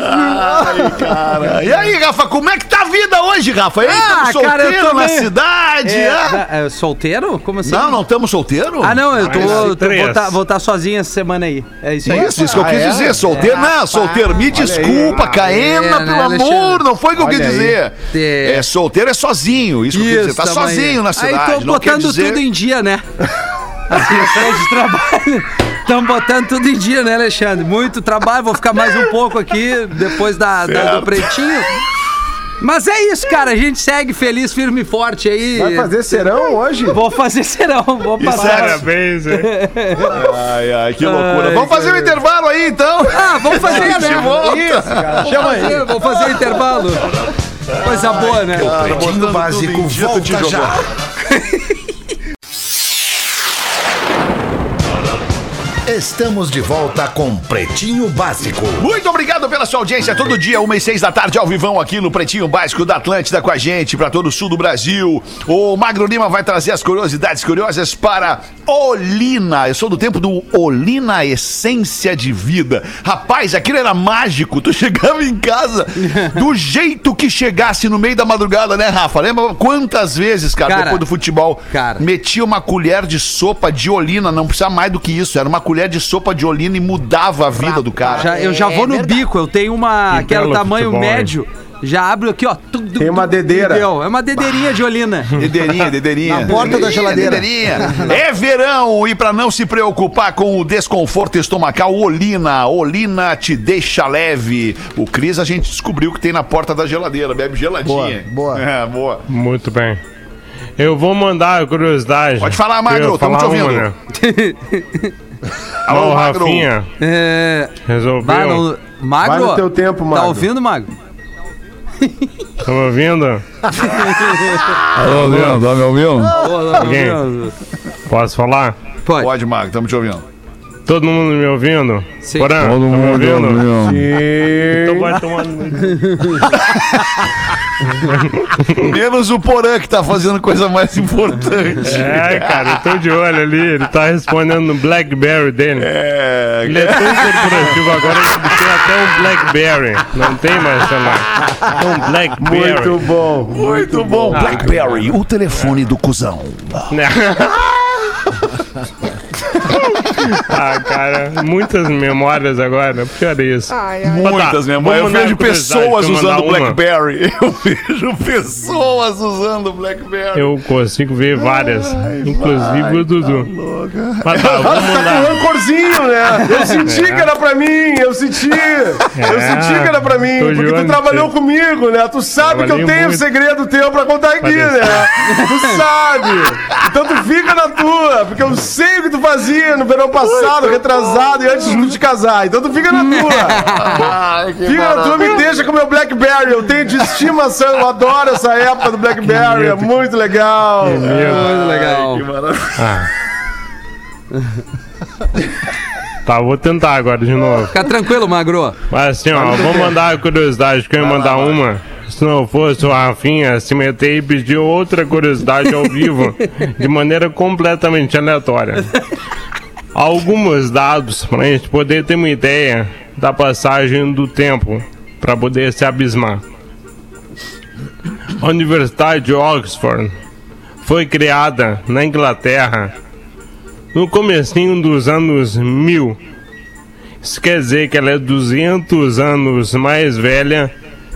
Ai, cara. E aí, Rafa, como é que tá a vida hoje, Rafa? Ei, Ah, tamo cara, eu solteiro tô na meio- cidade? É, ah? é, solteiro? Como assim? Não, não estamos solteiros? Ah, não, eu tô, eu tô- vou estar vou tá sozinho essa semana aí. É isso aí. Isso, isso que eu Ah, quis é? dizer. Solteiro, não, solteiro. Me desculpa, Caena, É, né, pelo amor, Alexandre? não foi o que eu quis aí. dizer. É. É, solteiro é sozinho, isso que eu quis dizer. Tá aí. sozinho na Aí cidade. tô não quer botando dizer... tudo em dia, né? Assim, de trabalho. Estamos botando tudo em dia, né, Alexandre? Muito trabalho, vou ficar mais um pouco aqui depois da, da- do pretinho. Mas é isso, cara. A gente segue feliz, firme e forte aí. Vai fazer serão hoje? Vou fazer serão, vou Isso passar. é- Parabéns, hein? Ai, ai, que loucura. Ai, Vamos fazer um intervalo aí, então. Ah, vamos fazer, né? volta. Isso, cara. Chama aí. Vamos fazer o intervalo. Coisa boa, né? Cara, Pretinho botando Básico volta já. Estamos de volta com Pretinho Básico. Muito obrigado pela sua audiência. Todo dia, uma e seis da tarde, ao vivão aqui no Pretinho Básico da Atlântida com a gente, para todo o sul do Brasil. O Magro Lima vai trazer as curiosidades curiosas para Olina. Eu sou do tempo do Olina Essência de Vida. Rapaz, aquilo era mágico. Tu chegava em casa do jeito que chegasse no meio da madrugada, né, Rafa? Lembra quantas vezes, cara, Cara, depois do futebol, cara. metia uma colher de sopa de Olina, não precisa mais do que isso. Era uma colher de sopa de Olina e mudava a vida do cara. Já- eu já vou no bico, eu tenho uma. Que aquele belo tamanho futebol, hein? médio. Já abro aqui, ó. tudo- Tem uma dedeira. É uma dedeirinha de olina. Dedeirinha, dedeirinha. Na porta da geladeira. Dedeirinha. É verão e para não se preocupar com o desconforto estomacal, Olina. Olina te deixa leve. O Cris a gente descobriu que tem na porta da geladeira, bebe geladinha. Boa, boa. É, boa. Muito bem. Eu vou mandar a curiosidade. Pode falar, Magro, tamo te falar ouvindo. uma, né? Alô. Rafinha É. resolveu. Vai no, Magro? Vai no teu tempo, Tá Magro. ouvindo, Magro? Tá me ouvindo? Alô, Leandro, tá me ouvindo? Alguém? Posso falar? Pode. Pode, Magro, estamos te ouvindo. Todo mundo me ouvindo? Sim. Porã, Todo tá me mundo ouvindo? ouvindo. Então vai tomando. Menos o Porã que tá fazendo coisa mais importante. É, cara, eu tô de olho ali. Ele tá respondendo no Blackberry dele. É, Ele é tão corporativo agora que tem até um Blackberry. Não tem mais celular. É um Blackberry. Muito bom. muito bom. Blackberry, o telefone do cuzão. ah, cara, muitas memórias agora. Pior isso. Muitas tá, vou Eu vejo pessoas usando. Blackberry. Eu vejo pessoas usando Blackberry. Eu consigo ver várias. inclusive o Dudu. Mas tá, vou Ah, tu tá com rancorzinho, né? Eu senti que era pra mim, eu senti. Eu senti que era pra mim, Tô porque tu trabalhou comigo, né? Tu sabe que eu tenho um muito. segredo teu pra contar aqui, Parece. né? Tu sabe. Então tu fica na tua, porque eu sei o que tu fazia no verão passado, retrasado e antes de te casar. Então tu fica na tua. Fica na tua, me deixa com o meu Blackberry. Eu tenho de estimação, eu adoro essa época do Blackberry, é muito legal. Muito legal. Tá, vou tentar agora de novo. Fica tranquilo, Magro. Mas assim, ó, vou mandar a curiosidade, que eu ia mandar uma se não fosse o Rafinha se meter e pedir outra curiosidade ao vivo de maneira completamente aleatória. Alguns dados para a gente poder ter uma ideia da passagem do tempo para poder se abismar. A Universidade de Oxford foi criada na Inglaterra no comecinho dos anos 1000. Isso quer dizer que ela é 200 anos mais velha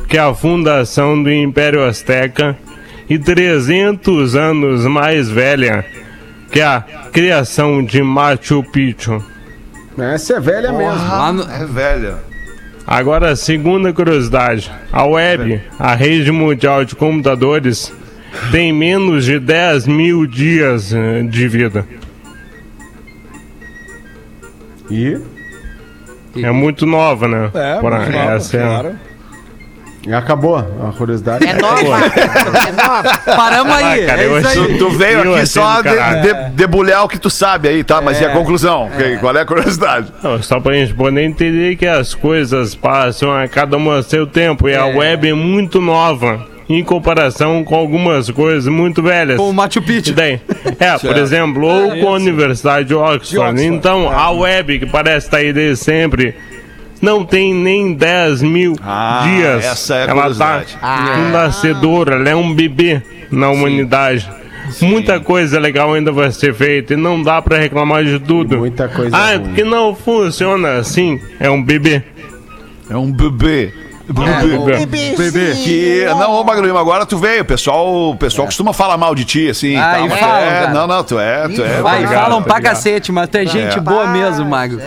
que a fundação do Império Azteca e 300 anos mais velha que a criação de Machu Picchu. Essa é velha mesmo. Lá no- É velha. Agora, a segunda curiosidade: a web, a rede mundial de computadores, tem menos de 10 mil dias eh, de vida. E, É muito nova, né? É, Por- muito nova, essa é- claro. e acabou a curiosidade. É nova. É nova. Paramos aí. Ah, cara, é eu isso achei- aí. Tu, tu veio Eu aqui achei só de, de- debulhar o que tu sabe aí, tá? Mas e a conclusão? Que- Qual é a curiosidade? Não, só pra gente poder entender que as coisas passam a cada uma seu tempo e a web é muito nova em comparação com algumas coisas muito velhas. Com o Machu Picchu. Daí? É, por exemplo, ou com a Universidade de Oxford. Então, a web, que parece estar aí desde sempre, não tem nem 10 mil Ah, dias. essa é a ela tá curiosidade. um nascedor, ela é um bebê na humanidade. Muita coisa legal ainda vai ser feita e não dá pra reclamar de tudo. Muita coisa Ah, é porque não funciona assim. É um bebê. É um bebê. Bebê. Bebê. Que, não, ô Magro Lima, agora tu veio. O pessoal, o pessoal costuma falar mal de ti, assim. Ah, tal, e mas falam, é, cara. não, não, tu é, tu é. Vai, Obrigado, falam pra obrigado. cacete, mas tu é gente boa mesmo, Mago.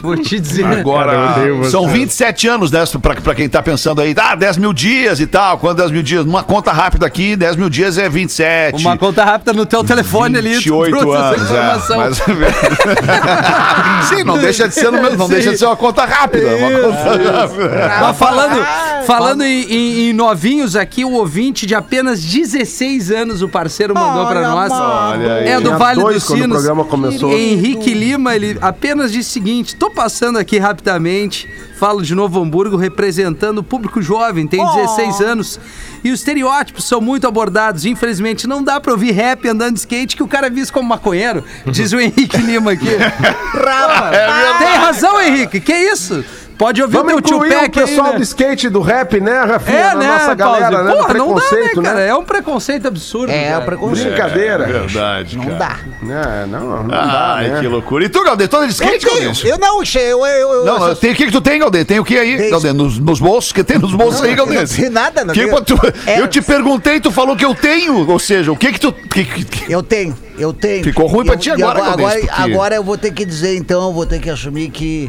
Vou te dizer. Agora, são você. 27 anos, né? Pra, pra quem tá pensando aí, ah, 10 mil dias e tal. Quando 10 mil dias? Uma conta rápida aqui, 10 mil dias é 27. Uma conta rápida no teu telefone ali. tu 28 trouxe essa anos, é. Mas... Sim, não deixa de ser, no mesmo, não Sim. deixa de ser uma conta rápida. Uma conta rápida. Mas falando, falando em, em- em novinhos aqui, o ouvinte de apenas 16 anos, o parceiro mandou pra nós. Olha aí. É do Vale dois dos Sinos. programa começou. Henrique Lima, ele apenas disse o seguinte: tô passando aqui rapidamente, falo de Novo Hamburgo, representando o público jovem, tem 16 anos. E os estereótipos são muito abordados. Infelizmente, não dá pra ouvir rap andando de skate que o cara é visto como maconheiro, diz o Henrique Lima aqui. Rapaz. Tem razão, Henrique, que isso? Pode ouvir Vamos o teu incluir o Tupac aí, pessoal né? do skate do rap, né, Rafinha? É, Na né, nossa galera, Pause? né? Porra, não dá, né, preconceito, cara? né? É um preconceito absurdo. É, cara. o preconceito. Brincadeira. Verdade, Não cara. dá. É, não, não dá, Ai, né? que loucura. E tu, Galdê, todo de skate. Galdê? Eu não, che- eu, eu, eu, Não, eu tem, o que que tu tem, Galdê? Tem o que aí, Tem- Galdê? Nos, nos bolsos? O que tem nos bolsos aí, eu Galdê? não sei nada, não Que tenho. tu- É, Eu te perguntei, tu falou que eu tenho. Ou seja, o que que tu... que- que- que- Eu tenho, eu tenho. Ficou ruim pra ti agora, agora, Galdês, agora, eu vou ter que dizer, então, eu vou ter que assumir que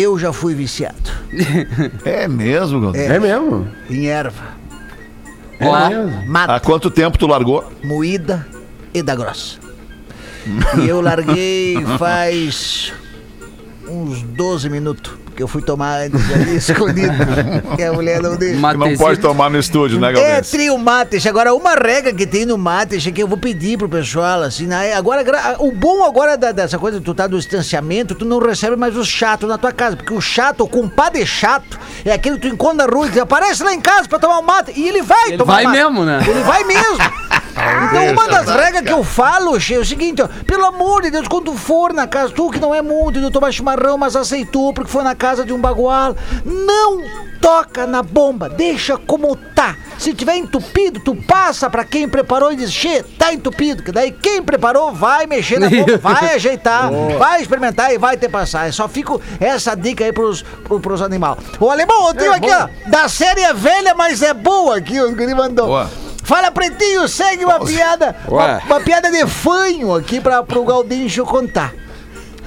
eu já fui viciado É mesmo, Galdê? É mesmo? em erva, É Ó, mesmo. mata, Há quanto tempo tu largou? moída e da grossa. E eu larguei faz uns 12 minutos, porque eu fui tomar antes ali escondido. e a mulher não deixa. Que não pode tomar no estúdio, né, É, Galdê? trio Mates. Agora, uma regra que tem no Mates é que eu vou pedir pro pessoal, assim, né? Agora, o bom agora da- dessa coisa, tu tá do distanciamento, tu não recebe mais os chatos na tua casa. Porque o chato, o compadre chato, é aquele que tu encontra na rua e diz, aparece lá em casa pra tomar um mate. E ele vai Ele tomar vai mate. mesmo, né? Ele vai mesmo. Então, uma das regras que eu falo, che, é o seguinte, ó, pelo amor de Deus, quando for na casa, tu que não é muito de tomar chimarrão, mas aceitou porque foi na casa de um bagual, não toca na bomba, deixa como tá. Se tiver entupido, tu passa pra quem preparou e diz, che, tá entupido, que daí quem preparou vai mexer na bomba, vai ajeitar, vai experimentar e vai ter passar. Eu só fico essa dica aí pros, pro, pros animais. O alemão, eu tenho aqui, ó, da série é velha, mas é boa aqui, o que ele mandou. Boa. Fala, Pretinho, segue uma piada, uma, uma piada de fanho aqui para pro Galdinho contar.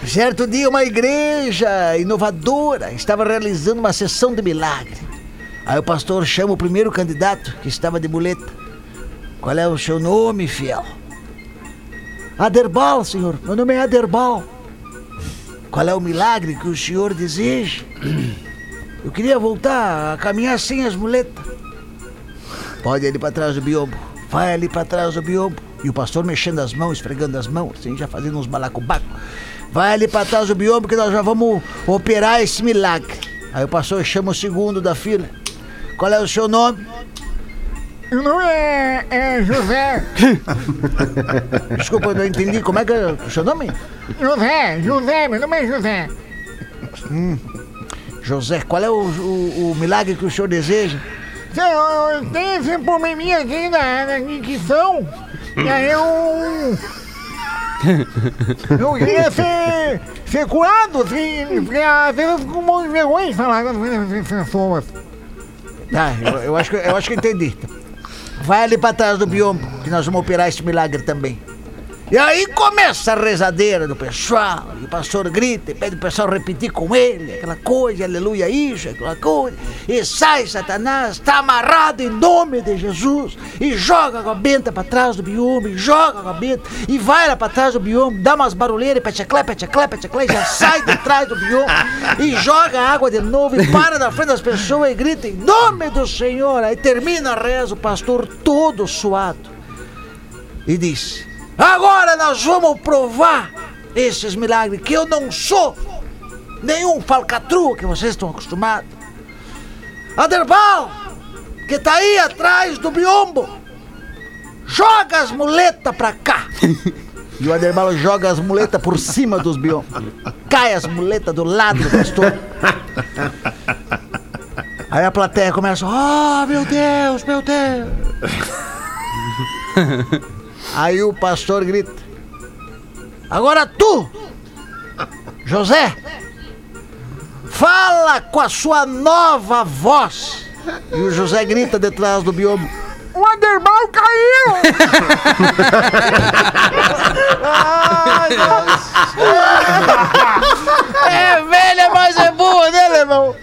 Certo dia, uma igreja inovadora estava realizando uma sessão de milagre. Aí o pastor chama o primeiro candidato, que estava de muleta. Qual é o seu nome, fiel? Aderbal, senhor. Meu nome é Aderbal. Qual é o milagre que o senhor deseja? Eu queria voltar a caminhar sem as muletas. Pode ir ali pra trás do biombo. Vai ali pra trás do biombo. E o pastor mexendo as mãos, esfregando as mãos, assim, já fazendo uns balacobacos. Vai ali pra trás do biombo que nós já vamos operar esse milagre. Aí o pastor chama o segundo da fila. Qual é o seu nome? Meu nome é, é José. Desculpa, eu não entendi. Como é que é o seu nome? José, José, meu nome é José. José, qual é o, o- o milagre que o senhor deseja? Eu, tenho esse probleminha aqui da, da dicção. E aí eu. Eu queria ser, ser curado, assim, porque às vezes eu fico um monte de vergonha com as pessoas. Tá, eu, eu acho que, eu acho que entendi. Vai ali pra trás do biombo, que nós vamos operar esse milagre também. E aí começa a rezadeira do pessoal, e o pastor grita e pede o pessoal repetir com ele, aquela coisa, aleluia, isso, aquela coisa. E sai Satanás, tá amarrado em nome de Jesus, e joga a benta pra trás do biombo, e joga a benta, e vai lá pra trás do biombo, dá umas barulheiras, peteclé, peteclé, peteclé, já sai de trás do biombo, e joga a água de novo, e para na frente das pessoas e grita em nome do Senhor. Aí termina a reza, o pastor todo suado e disse: Agora nós vamos provar esses milagres, que eu não sou nenhum falcatrua que vocês estão acostumados. Aderbal, que tá aí atrás do biombo, joga as muletas pra cá. E o Aderbal joga as muletas por cima dos biombos. Cai as muletas do lado do pastor. Aí a plateia começa, oh meu Deus, meu Deus. Aí o pastor grita: Agora tu, José, fala com a sua nova voz. E o José grita detrás do biombo: O Anderbal caiu! É velha, mas é boa, né, Lemão?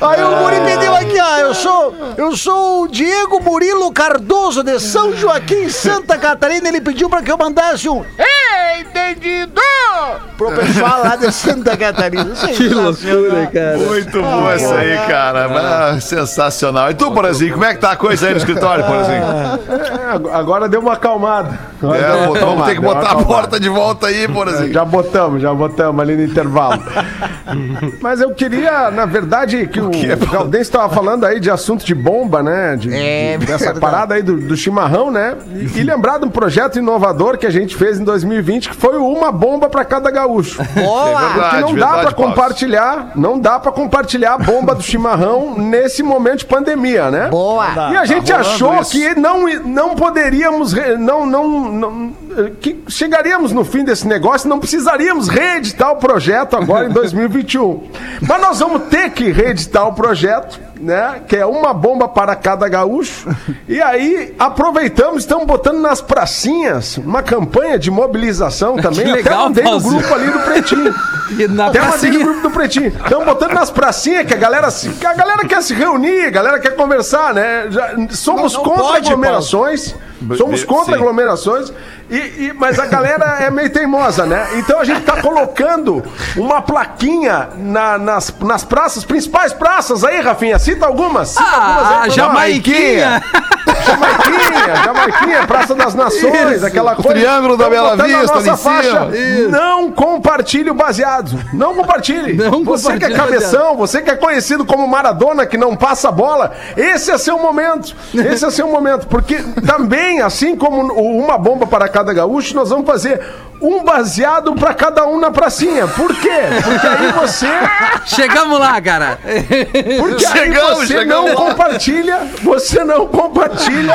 Aí o Muri pediu aqui, ó. Eu sou, eu sou o Diego Murilo Cardoso de São Joaquim, Santa Catarina. Ele pediu pra que eu mandasse um Ei, entendido! pro pessoal lá de Santa Catarina. Que loucura, cara. Muito bom essa aí, cara. Ah, sensacional. E tu, Porazinho, como é que tá a coisa aí no escritório, Porazinho? É, ag- agora deu uma acalmada. Agora É, uma vamos ter que botar a porta de volta aí, Porazinho. Já botamos, já botamos ali no intervalo. Mas eu queria, na verdade, que o, o Galdêncio estava falando aí de assunto de bomba, né? De, É, de- dessa verdade. parada aí do, do chimarrão, né? E, e lembrar de um projeto inovador que a gente fez em 2020, que foi o uma bomba para cada gaúcho. Boa! É verdade. Que não dá Paulo. compartilhar, não dá pra compartilhar a bomba do chimarrão nesse momento de pandemia, né? Boa! E a gente rolando achou isso. que não, não poderíamos, não, não, não, que chegaríamos no fim desse negócio, e não precisaríamos reeditar o projeto agora em 2021. Mas nós vamos ter que reeditar o projeto, né? Que é uma bomba para cada gaúcho. E aí aproveitamos, estamos botando nas pracinhas uma campanha de mobilização também. Que legal, Até mandei no Fausto. grupo ali do Pretinho. E na Até mandei no pracinha. grupo do Pretinho. Estamos botando nas pracinhas que a galera, se- que a galera quer se reunir, a galera quer conversar, né? Já- somos Não- não contra pode, aglomerações. Somos Sim. contra aglomerações, e, e- mas a galera é meio teimosa, né? Então a gente tá colocando uma plaquinha na- nas, nas praças, principais praças aí, Rafinha. Cita algumas. Cita algumas aí Ah, pra nós. Jamaiquinha! Jamaiquinha, Jamaiquinha, Praça das Nações, Isso. aquela O coisa. Triângulo da Tamo Bela Vista, nossa ali faixa. Não compartilhe o baseado. Não compartilhe. Não você que é compartilhe o cabeção, você que é conhecido como Maradona, que não passa bola, esse é seu momento. Esse é seu momento. Porque também, assim como o uma bomba para cada gaúcho, nós vamos fazer um baseado para cada um na pracinha. Por quê? Porque aí você Chegamos lá, cara. porque aí Chegamos, você chegamos não lá. compartilha, você não compartilha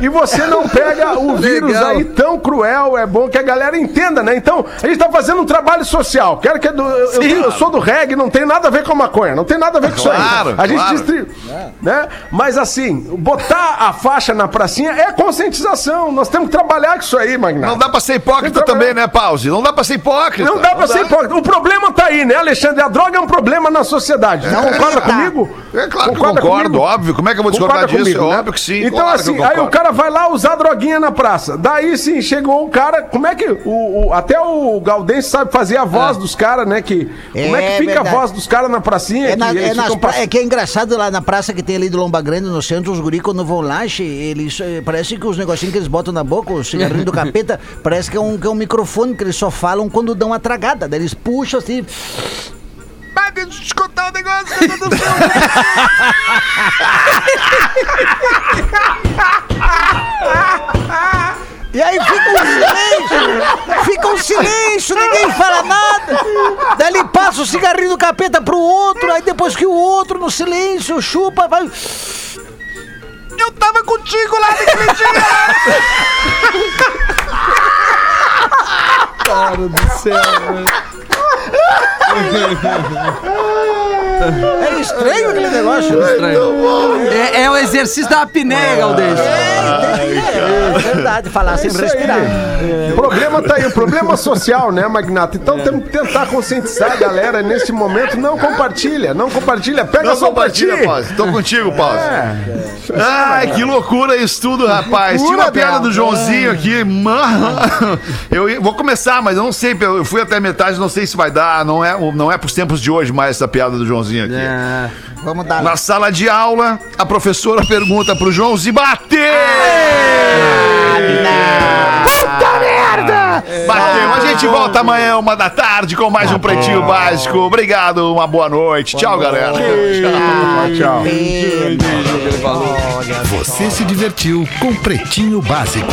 e você não pega o vírus Legal. aí tão cruel. É bom que a galera entenda, né? Então, a gente tá fazendo um trabalho social. Quero que é do- eu, eu- eu sou do reggae, não tem nada a ver com maconha, não tem nada a ver com Claro, isso aí. A gente claro. distribui, né? Mas assim, botar a faixa na pracinha é conscientização. Nós temos que trabalhar com isso aí, Magnata. Não dá pra ser hipócrita que também, né, Pause? Não dá pra ser hipócrita. Não dá pra ser hipócrita. O problema tá aí, né, Alexandre? A droga é um problema na sociedade. Não concorda comigo? É claro que eu Concorda concordo, comigo? óbvio. Como é que eu vou discordar Concorda disso? comigo, é né? óbvio que sim. Então, claro que assim, aí o cara vai lá usar droguinha na praça. Daí sim, chegou o cara. Como é que. O, o- até o Galdense sabe fazer a voz dos caras, né? Que, como é É que fica verdade. a voz dos caras na pracinha? É, na- que é pra- é que é engraçado lá na praça que tem ali do Lomba Grande, no centro, os guri quando vão lá, che, eles eh, parece que os negocinhos que eles botam na boca, o cigarrinho do capeta, parece que é, um, que é um microfone que eles só falam quando dão a tragada. Daí eles puxam assim. Mas deixa eu te contar um negócio que tô E aí fica um silêncio, fica um silêncio, ninguém fala nada. Daí ele passa o cigarrinho do capeta pro outro, aí depois que o outro no silêncio chupa, vai. Eu tava contigo lá naquele dia! Cara do céu, velho. É estranho aquele negócio. É, é o exercício da apneia, Galdês. É verdade, falar sem respirar. O problema tá aí, o problema social, né, Magnata? Então temos que tentar conscientizar a galera nesse momento. Não compartilha, não compartilha. Pega Não só compartilha, Pause. Tô contigo, Pause. Ai, que loucura isso tudo, rapaz. Tinha uma piada do Joãozinho aqui. Mano, eu vou começar, mas eu não sei. Eu fui até a metade, não sei se vai dar. Não é, não é pros tempos de hoje mais essa piada do Joãozinho aqui. É. Vamos dar. Na sala de aula, a professora pergunta pro Joãozinho: bater! Puta merda! Bateu. A gente volta amanhã, uma da tarde, com mais um Pretinho Básico. Obrigado, uma boa noite. Tchau, galera. Tchau. Você se divertiu com Pretinho Básico.